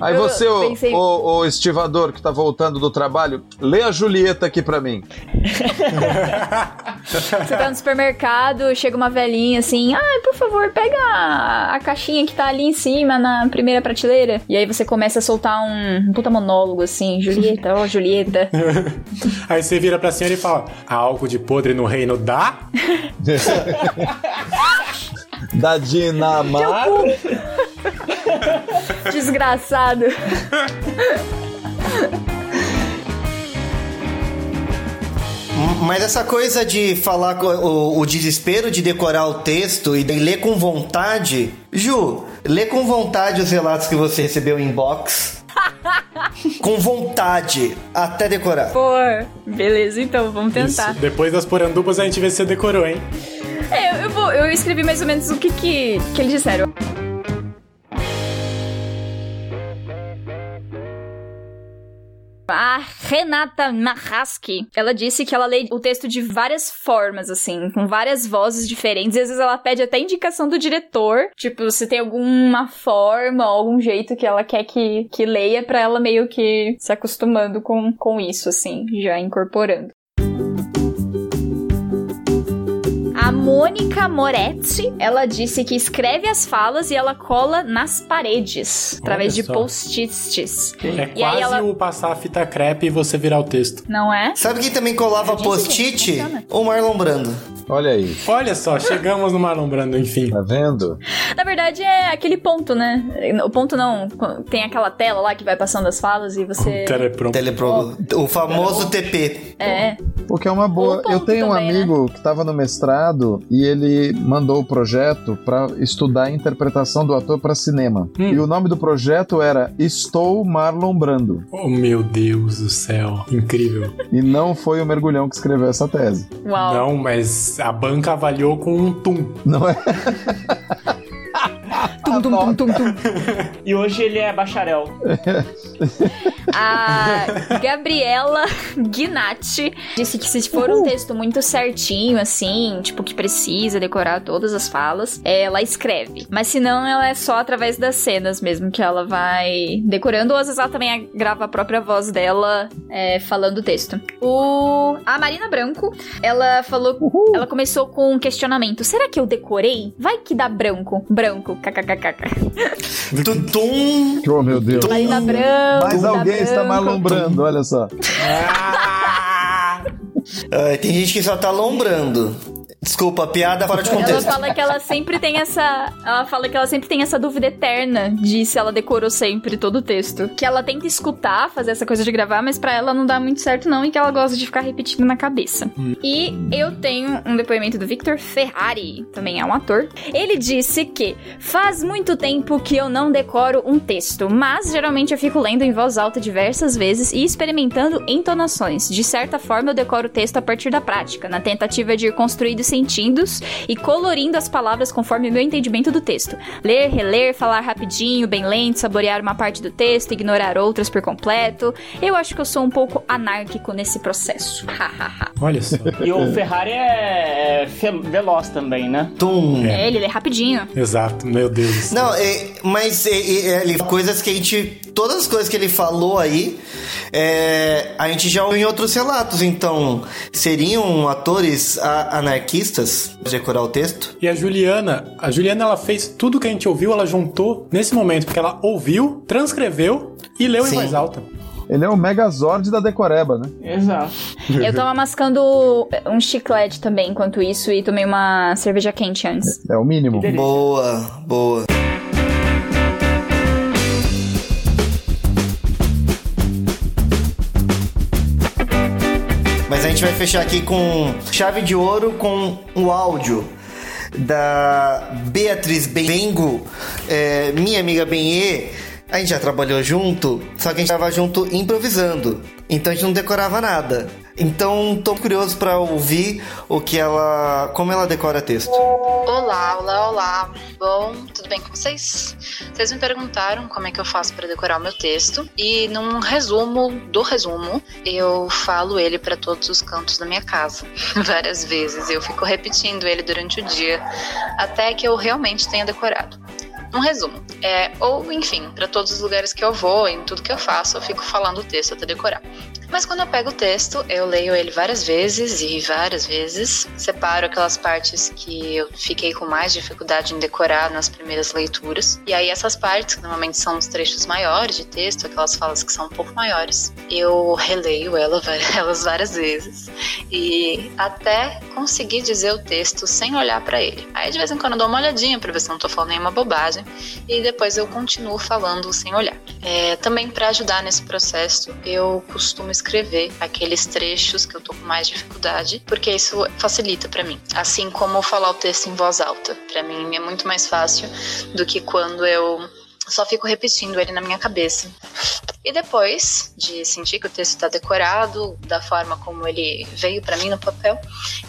Aí Eu você, o, pensei- o, o estivador que tá voltando do trabalho, lê a Julieta aqui pra mim. Você tá no supermercado, chega uma velhinha assim, ai, por favor, pega a, a caixinha que tá ali em cima, na primeira prateleira. E aí você começa a soltar um, um puta monólogo assim, Julieta, ó, Julieta. Aí você vira pra senhora e fala: há algo de podre no reino da. Da Dinamar. Desgraçado. Mas essa coisa de falar com o, o desespero de decorar o texto e de ler com vontade. Ju, lê com vontade os relatos que você recebeu em inbox. com vontade, até decorar. Pô, beleza, então, vamos tentar. Isso. Depois das porandubas a gente vê se você decorou, hein? É, eu, eu vou, eu escrevi mais ou menos o que, que, que eles disseram. A Renata Mahaski, ela disse que ela lê o texto de várias formas, assim, com várias vozes diferentes. Às vezes ela pede até indicação do diretor. Tipo, se tem alguma forma, algum jeito que ela quer que, que leia, pra ela meio que se acostumando com, com isso, assim, já incorporando. Mônica Moretti, ela disse que escreve as falas e ela cola nas paredes, através de post-its. É E quase aí ela... o passar a fita crepe e você virar o texto. Não é? Sabe quem também colava post-it? O Marlon Brando. Olha aí. Olha só, chegamos no Marlon Brando, enfim. Tá vendo? Na verdade é aquele ponto, né? O ponto não, tem aquela tela lá que vai passando as falas e você... Telepronto. Telepro... O famoso TP. É. O que é uma boa. Eu tenho um também, amigo que estava no mestrado e ele mandou o projeto para estudar a interpretação do ator para cinema. E o nome do projeto era Estou Marlon Brando. Oh, meu Deus do céu. Incrível. E não foi o mergulhão que escreveu essa tese. Uau. Não, mas a banca avaliou com um tum. Não é? Tum, tum, tum, tum, tum. E hoje ele é bacharel. A Gabriela Gnatti disse que se for um texto muito certinho, assim, tipo, que precisa decorar todas as falas, ela escreve. Mas se não, ela é só através das cenas mesmo que ela vai decorando, ou às vezes ela também grava a própria voz dela é, falando o texto. O... A Marina Branco, ela falou. Ela começou com um questionamento: será que eu decorei? Vai que dá branco. Branco, kkkk. Tutum. Oh, meu Deus. Marina Branco. Mas alguém está branco. malombrando, olha só. Ah, tem gente que só tá lombrando. Desculpa, piada fora de Ela contexto. fala que ela sempre tem essa. Ela fala que ela sempre tem essa dúvida eterna de se ela decorou sempre todo o texto. Que ela tenta escutar, fazer essa coisa de gravar, mas pra ela não dá muito certo, não, e que ela gosta de ficar repetindo na cabeça. E eu tenho um depoimento do Victor Ferrari, também é um ator. Ele disse que faz muito tempo que eu não decoro um texto, mas geralmente eu fico lendo em voz alta diversas vezes e experimentando entonações. De certa forma, eu decoro o texto a partir da prática, na tentativa de ir construindo sentidos e colorindo as palavras conforme o meu entendimento do texto. Ler, reler, falar rapidinho, bem lento, saborear uma parte do texto, ignorar outras por completo. Eu acho que eu sou um pouco anárquico nesse processo. Olha só. E o Ferrari é, é veloz também, né? Tum. É, ele lê rapidinho. Exato, meu Deus. Não, é, mas é, é, é, ele- coisas que a gente. Todas as coisas que ele falou aí, é, a gente já ouviu em outros relatos. Então, seriam atores a- anarquistas decorar o texto? E a Juliana, a Juliana ela fez tudo que a gente ouviu, ela juntou nesse momento, porque ela ouviu, transcreveu e leu Sim. em voz alta. Ele é o Megazord da Decoreba, né? Exato. Eu tava mascando um chiclete também enquanto isso e tomei uma cerveja quente antes. É o mínimo. Boa, boa. Gente vai fechar aqui com chave de ouro com o áudio da Beatriz Bengo, é, minha amiga Benê. A gente já trabalhou junto, só que a gente tava junto improvisando. Então a gente não decorava nada. Então tô curioso para ouvir o que ela, como ela decora texto. Olá, olá, olá. Bom, tudo bem com vocês? Vocês me perguntaram como é que eu faço para decorar o meu texto e num resumo do resumo, eu falo ele para todos os cantos da minha casa várias vezes. Eu fico repetindo ele durante o dia até que eu realmente tenha decorado. Um resumo, é, ou enfim, para todos os lugares que eu vou, em tudo que eu faço, eu fico falando o texto até decorar. Mas quando eu pego o texto, eu leio ele várias vezes e várias vezes. Separo aquelas partes que eu fiquei com mais dificuldade em decorar nas primeiras leituras. E aí essas partes, que normalmente são os trechos maiores de texto, aquelas falas que são um pouco maiores, eu releio ela, elas várias vezes. E até conseguir dizer o texto sem olhar para ele. Aí de vez em quando eu dou uma olhadinha para ver se não tô falando nenhuma bobagem. E depois eu continuo falando sem olhar. É, também para ajudar nesse processo, eu costumo escrever aqueles trechos que eu tô com mais dificuldade, porque isso facilita para mim. Assim como falar o texto em voz alta. Para mim é muito mais fácil do que quando eu só fico repetindo ele na minha cabeça. E depois de sentir que o texto está decorado, da forma como ele veio para mim no papel,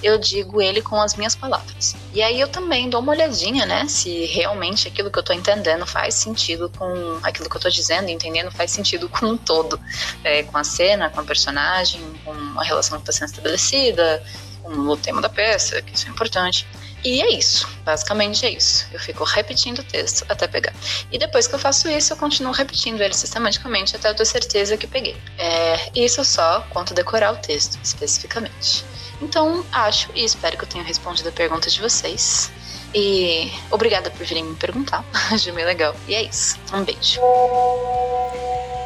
eu digo ele com as minhas palavras. E aí eu também dou uma olhadinha, né, se realmente aquilo que eu tô entendendo faz sentido com aquilo que eu tô dizendo, entendendo faz sentido com um todo, é, com a cena, com a personagem, com a relação que está sendo estabelecida, com o tema da peça, que isso é importante. E é isso, basicamente é isso. Eu fico repetindo o texto até pegar. E depois que eu faço isso, eu continuo repetindo ele sistematicamente até eu ter certeza que peguei. É, isso só quanto decorar o texto, especificamente. Então, acho e espero que eu tenha respondido a pergunta de vocês. E obrigada por virem me perguntar. Achei bem legal. E é isso. Um beijo.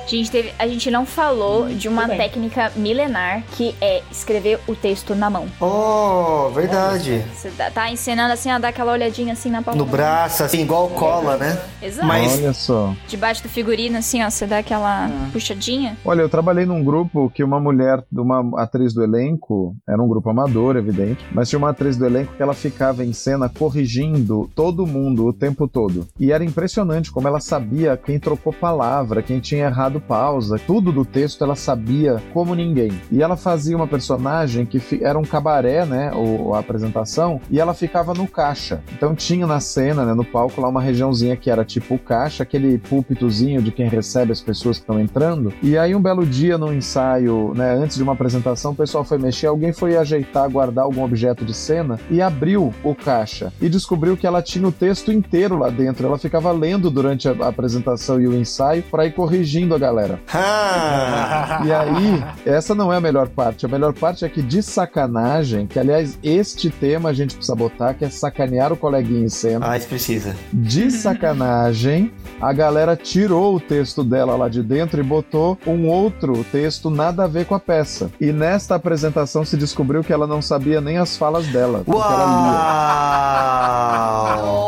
A gente, teve, a gente não falou de uma técnica milenar que é escrever o texto na mão. Oh, verdade. Você tá ensinando assim a dar aquela olhadinha assim na palma. No braço, assim, igual cola, né? Exato. Mas Olha só. Debaixo do figurino, assim, ó, você dá aquela Ah. puxadinha. Olha, eu trabalhei num grupo que uma mulher, uma atriz do elenco, era um grupo amador, evidente, mas tinha uma atriz do elenco que ela ficava em cena corrigindo todo mundo o tempo todo. E era impressionante como ela sabia quem trocou palavra, quem tinha errado pausa, tudo do texto ela sabia como ninguém. E ela fazia uma personagem que era um cabaré, né, o, a apresentação, e ela ficava no caixa. Então tinha na cena, né, no palco lá uma regiãozinha que era tipo o caixa, aquele púlpitozinho de quem recebe as pessoas que estão entrando. E aí um belo dia no ensaio, né, antes de uma apresentação, o pessoal foi mexer, alguém foi ajeitar, guardar algum objeto de cena e abriu o caixa e descobriu que ela tinha o texto inteiro lá dentro. Ela ficava lendo durante a apresentação e o ensaio para ir corrigindo a galera. Ah! E aí, essa não é a melhor parte. A melhor parte é que de sacanagem, que aliás, este tema a gente precisa botar, que é sacanear o coleguinha em cena. Ah, isso precisa. De sacanagem, a galera tirou o texto dela lá de dentro e botou um outro texto nada a ver com a peça. E nesta apresentação se descobriu que ela não sabia nem as falas dela. Porque ela lia.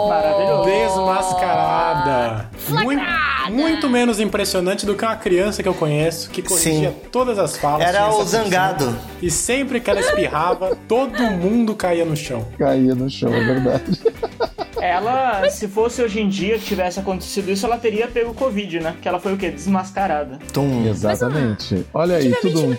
Maravilhoso. Desmascarada. Muito, muito menos impressionante do que uma criança que eu conheço que corrigia Sim. todas as falas. Era o zangado. função, E sempre que ela espirrava, todo mundo caía no chão. Caía no chão, é verdade. Ela, se fosse hoje em dia que tivesse acontecido isso, ela teria pego Covid, né? Porque ela foi o quê? Desmascarada. Tum. Exatamente. Olha aí, tudo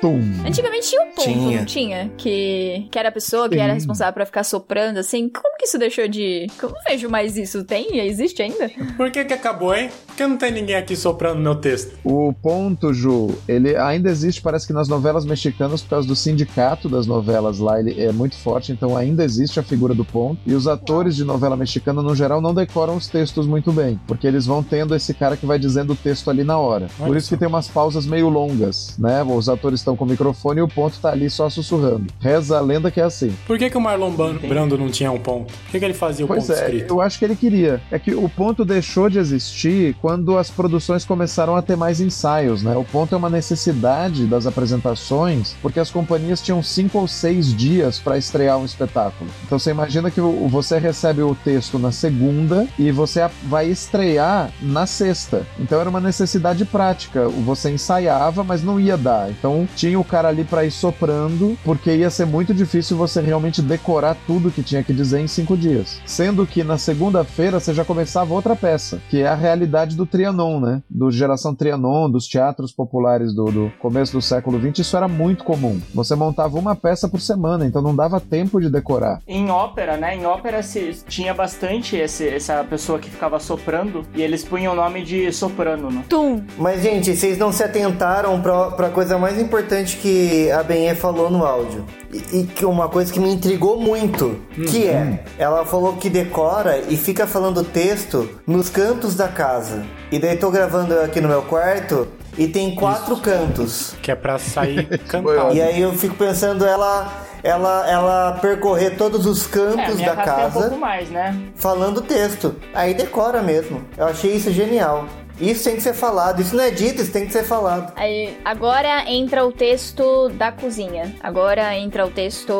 tum. Antigamente tinha um ponto, Tinha. não tinha? Que, que era a pessoa que era Sim. responsável pra ficar soprando, assim. Como que isso deixou de... Eu não vejo mais isso. Tem? Existe ainda? Por que que acabou, hein? Porque não tem ninguém aqui soprando meu texto. O ponto, Ju, ele ainda existe, parece que nas novelas mexicanas, por causa do sindicato das novelas lá, ele é muito forte, então ainda existe a figura do ponto. E os atores de novela mexicana, no geral, não decoram os textos muito bem, porque eles vão tendo esse cara que vai dizendo o texto ali na hora. Por Olha isso que tem umas pausas meio longas, né? Os atores estão estão com o microfone e o ponto tá ali só sussurrando. Reza a lenda que é assim. Por que, que o Marlon Brando não tinha um ponto? Por que, que ele fazia o pois ponto é, escrito? Eu acho que ele queria. É que o ponto deixou de existir quando as produções começaram a ter mais ensaios, né? O ponto é uma necessidade das apresentações, porque as companhias tinham cinco ou seis dias para estrear um espetáculo. Então você imagina que você recebe o texto na segunda e você vai estrear na sexta. Então era uma necessidade prática. Você ensaiava, mas não ia dar. Então tinha o cara ali para ir soprando, porque ia ser muito difícil você realmente decorar tudo que tinha que dizer em cinco dias. Sendo que na segunda-feira você já começava outra peça, que é a realidade do Trianon, né? Do geração Trianon, dos teatros populares do, do começo do século XX, isso era muito comum. Você montava uma peça por semana, então não dava tempo de decorar. Em ópera, né? Em ópera se, tinha bastante esse, essa pessoa que ficava soprando e eles punham o nome de soprano, né? Tum. Mas, gente, vocês não se atentaram pra, pra coisa mais importante que a Benê falou no áudio. E, e que uma coisa que me intrigou muito, que é, ela falou que decora e fica falando texto nos cantos da casa. E daí tô gravando aqui no meu quarto e tem quatro Isso. cantos. Que é pra sair. E aí eu fico pensando ela ela ela percorrer todos os É, cantos minha da casa tem um mais, né? falando texto. Aí decora mesmo. Eu achei isso genial. Isso tem que ser falado. Isso não é dito, isso tem que ser falado. Aí, agora entra o texto da cozinha. Agora entra o texto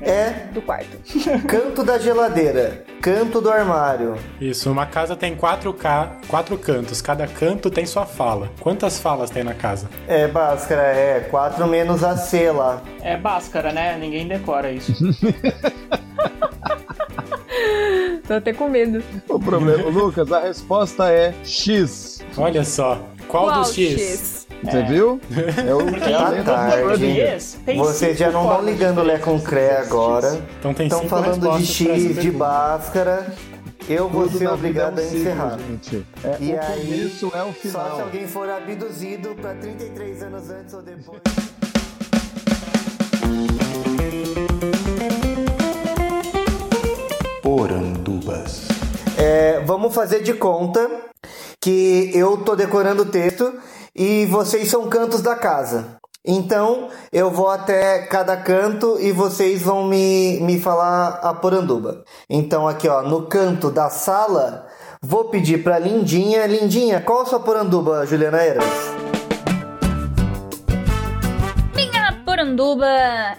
É. do quarto. Canto da geladeira. Canto do armário. Isso, uma casa tem quatro, ca... quatro cantos. Cada canto tem sua fala. Quantas falas tem na casa? É, Bhaskara, é. 4 menos a C lá. É báscara, né? Ninguém decora isso. Tô até com medo. O problema, Lucas, a resposta é X. Olha só. Qual, Qual dos X? X? Você viu? É o Porque Tá em tarde. Vocês já não estão ligando Lé com Cré agora. X. Então tem Estão falando de X, de. Bhaskara. Eu vou Tudo ser obrigado a é um encerrar. gente. É, E o aí, começo é o Só se final. alguém for abduzido pra 33 anos antes ou depois. Porandubas. É, vamos fazer de conta que eu tô decorando o texto e vocês são cantos da casa. Então eu vou até cada canto e vocês vão me, me falar a poranduba. Então aqui ó, no canto da sala, vou pedir pra Lindinha. Lindinha, qual a sua poranduba, Juliana Eras? Poranduba,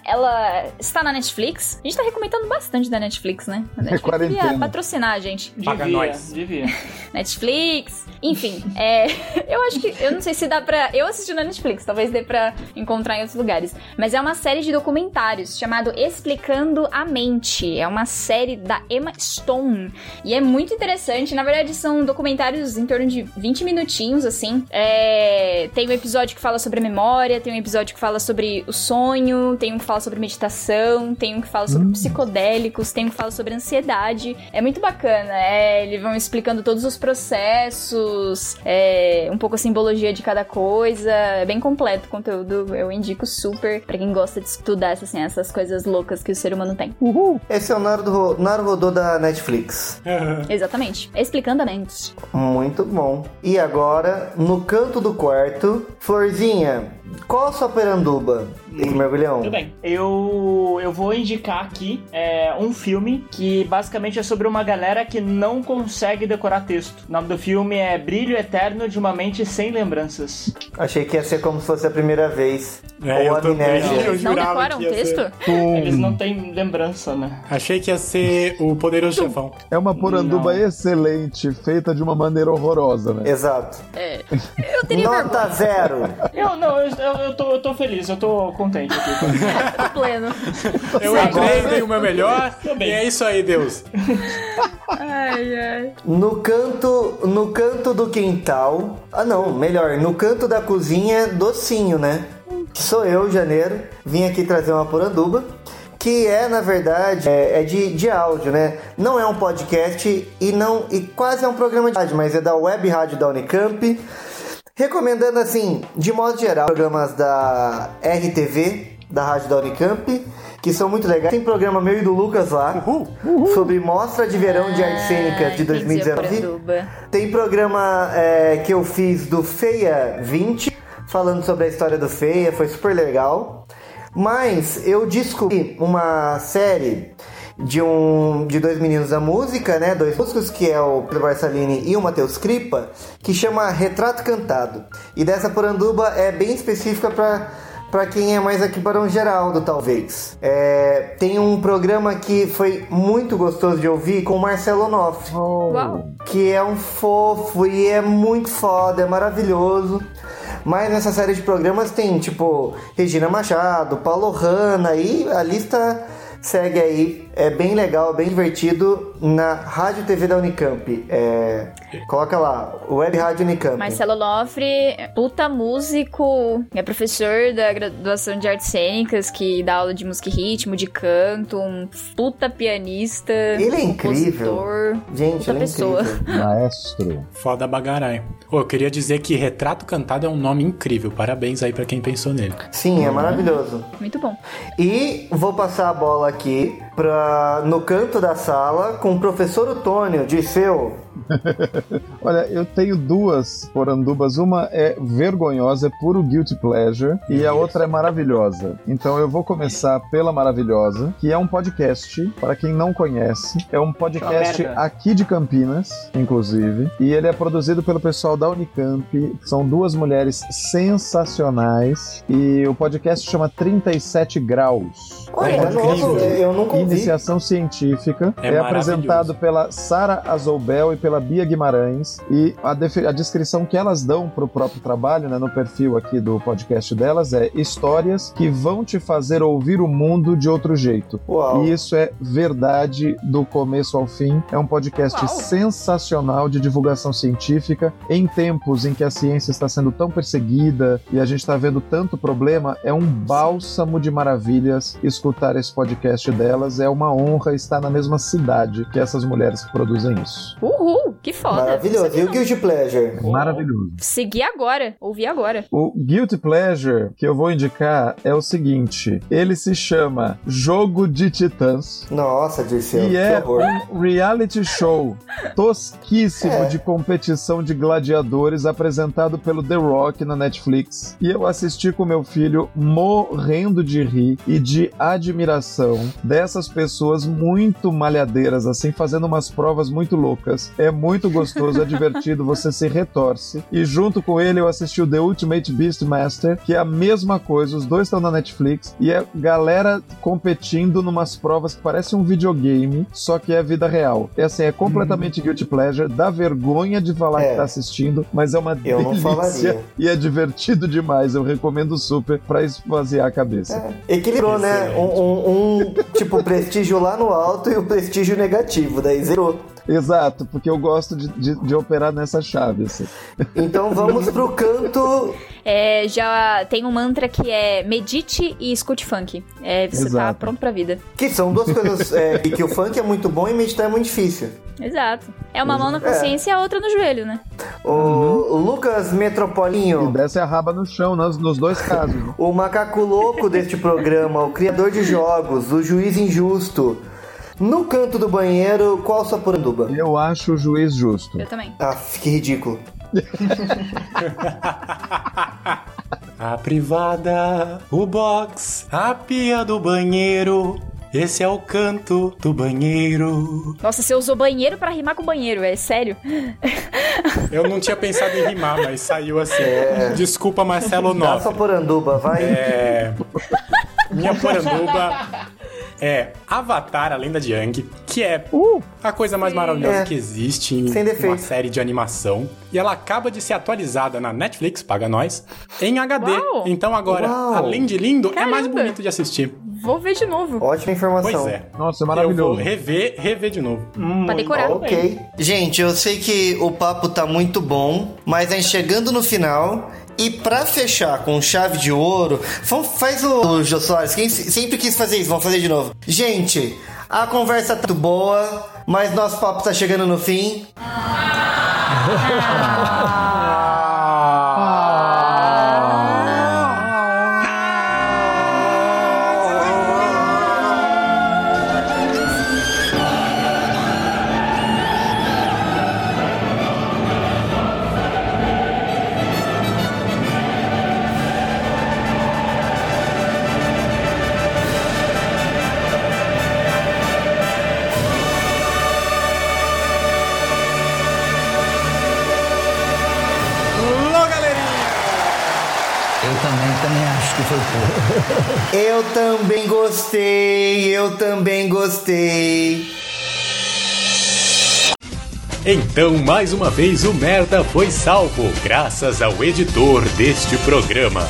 ela está na Netflix. A gente tá recomendando bastante da Netflix, né? A Netflix quarentena. devia patrocinar a gente. Paga Devia, nós. devia. Netflix. Enfim, é, eu acho que. Eu não sei se dá pra. Eu assisti na Netflix, talvez dê pra encontrar em outros lugares. Mas é uma série de documentários chamado Explicando a Mente. É uma série da Emma Stone. E é muito interessante. Na verdade, são documentários em torno de 20 minutinhos, assim. É, tem um episódio que fala sobre a memória, tem um episódio que fala sobre o sonho, tem um que fala sobre meditação, tem um que fala sobre psicodélicos, tem um que fala sobre ansiedade. É muito bacana. É, eles vão explicando todos os processos, é, um pouco a simbologia de cada coisa. É bem completo o conteúdo. Eu indico super pra quem gosta de estudar assim, essas coisas loucas que o ser humano tem. Esse é o Naruto, Naruto da Netflix. Exatamente. Explicando a mente. Muito bom. E agora, no canto do quarto, Florzinha, qual a sua peranduba? E mergulhão? Tudo bem. Eu, eu vou indicar aqui é, um filme que basicamente é sobre uma galera que não consegue decorar texto. O nome do filme é Brilho Eterno de uma Mente Sem Lembranças. Achei que ia ser como se fosse a primeira vez. É, eu Ou também. amnésia. Eu Não decoram que ia texto? ser- Eles não têm lembrança, né? Achei que ia ser o Poderoso Chefão. É uma poranduba Não. excelente, feita de uma maneira horrorosa, né? Exato. É. Eu teria Nota zero. Eu não, eu, eu, eu tô, eu tô feliz, eu tô contente aqui. pleno. Eu entrei, dei o meu melhor. E é isso aí, Deus. Ai, ai. No canto, no canto do quintal. Ah, não, melhor, no canto da cozinha, docinho, né? Que sou eu, janeiro. Vim aqui trazer uma poranduba. Que é, na verdade, é, é de, de áudio, né? Não é um podcast e não e quase é um programa de rádio, mas é da Web Rádio da Unicamp. Recomendando, assim, de modo geral, programas da RTV, da Rádio da Unicamp, que são muito legais. Tem programa meu e do Lucas lá, sobre Mostra de Verão de Artes Cênicas de 2019. Tem programa é, que eu fiz do Feia 20, falando sobre a história do Feia, foi super legal. Mas eu descobri uma série de um de dois meninos da música, né? Dois músicos que é o Pedro Barsalini e o Matheus Cripa, que chama Retrato Cantado. E dessa poranduba é bem específica para para quem é mais aqui para um Geraldo, talvez. É, tem um programa que foi muito gostoso de ouvir com o Marcelo Onofre, que é um fofo e é muito foda, é maravilhoso. Mas nessa série de programas tem tipo Regina Machado, Paulo Hanna e a lista segue aí. É bem legal, bem divertido na Rádio TV da Unicamp. É, coloca lá, Web Rádio Unicamp. Marcelo Lofre, puta músico, é professor da graduação de artes cênicas, que dá aula de música e ritmo, de canto, um puta pianista. Ele é incrível. compositor, Gente, puta ele é pessoa. incrível. Maestro. Foda bagarai. Eu queria dizer que Retrato Cantado é um nome incrível. Parabéns aí pra quem pensou nele. Sim, é maravilhoso. Muito bom. E vou passar a bola aqui pra, no canto da sala com o professor Otônio, Disseu. Olha, eu tenho duas porandubas. Uma é vergonhosa, é puro guilty pleasure, e a outra é maravilhosa. Então eu vou começar pela maravilhosa, que é um podcast, para quem não conhece. É um podcast aqui de Campinas, inclusive, e ele é produzido pelo pessoal da Unicamp. São duas mulheres sensacionais, e o podcast chama 37 Graus. Olha, é novo, eu nunca ouvi. Iniciação científica. É É, apresentado pela Sara Azobel e pela Bia Guimarães. E a, a descrição que elas dão pro próprio trabalho, né, no perfil aqui do podcast delas, é histórias que vão te fazer ouvir o mundo de outro jeito. Uau. E isso é verdade do começo ao fim. É um podcast sensacional de divulgação científica em tempos em que a ciência está sendo tão perseguida e a gente está vendo tanto problema. É um bálsamo de maravilhas escutar esse podcast delas. É uma honra estar na mesma cidade que essas mulheres que produzem isso. Uhul, que foda. Maravilhoso. E o Guilty Pleasure? Maravilhoso. Segui agora, ouvi agora. O Guilty Pleasure que eu vou indicar é o seguinte: ele se chama Jogo de Titãs. Nossa, Dirceu, E que é horror. um reality show tosquíssimo É. de competição de gladiadores apresentado pelo The Rock na Netflix. E eu assisti com meu filho morrendo de rir e de admiração dessas pessoas muito malhadeiras, assim, fazendo umas provas muito loucas. É muito gostoso, é divertido, você se retorce. E junto com ele eu assisti o The Ultimate Beastmaster, que é a mesma coisa, os dois estão na Netflix, e é galera competindo numas provas que parecem um videogame, só que é vida real. É assim, é completamente guilty pleasure, dá vergonha de falar que tá assistindo, mas é uma Eu não delícia falaria. e é divertido demais. Eu recomendo super pra esvaziar a cabeça. Equilibrou, né? Um, um- um, tipo prestígio lá no alto e o prestígio negativo, daí zerou. Exato, porque eu gosto de, de- de operar nessa chave. Assim. Então vamos pro canto. É, já tem um mantra que é medite e escute funk. É, você tá Exato. pronto pra vida. Que são duas coisas é, que, o funk é muito bom e meditar é muito difícil. Exato. É uma mão na É. consciência e a outra no joelho, né? O Lucas Metropolinho. E desce a raba no chão, nos, nos dois casos. né? O macaco louco deste programa, o criador de jogos, o juiz injusto. No canto do banheiro, qual sua poranduba? Eu acho o juiz justo. Eu também. Ah, que ridículo. A privada, o box, a pia do banheiro. Esse é o canto do banheiro. Nossa, você usou banheiro pra rimar com banheiro, é sério? Eu não tinha pensado em rimar, mas saiu assim. Desculpa, Marcelo Dá Nova. sua poranduba, vai. É. Minha poranduba é Avatar, a Lenda de Aang, que é a coisa mais maravilhosa É. que existe em Sem uma defeito. série de animação. E ela acaba de ser atualizada na Netflix, paga nós, em HD. Uau! Então agora, Uau! além de lindo, é mais Caramba! bonito de assistir. Vou ver de novo. Ótima informação. Pois é. Nossa, é Eu vou maravilhoso. rever, rever de novo. Pra decorar. Ok. Gente, eu sei que o papo tá muito bom, mas é chegando no final. E pra fechar com chave de ouro, faz o, o Jô Soares, quem se- sempre quis fazer isso, vamos fazer de novo. Gente, a conversa tá muito boa, mas nosso papo tá chegando no fim. também Eu também gostei, eu também gostei. Então, mais uma vez, o Merda foi salvo, graças ao editor deste programa.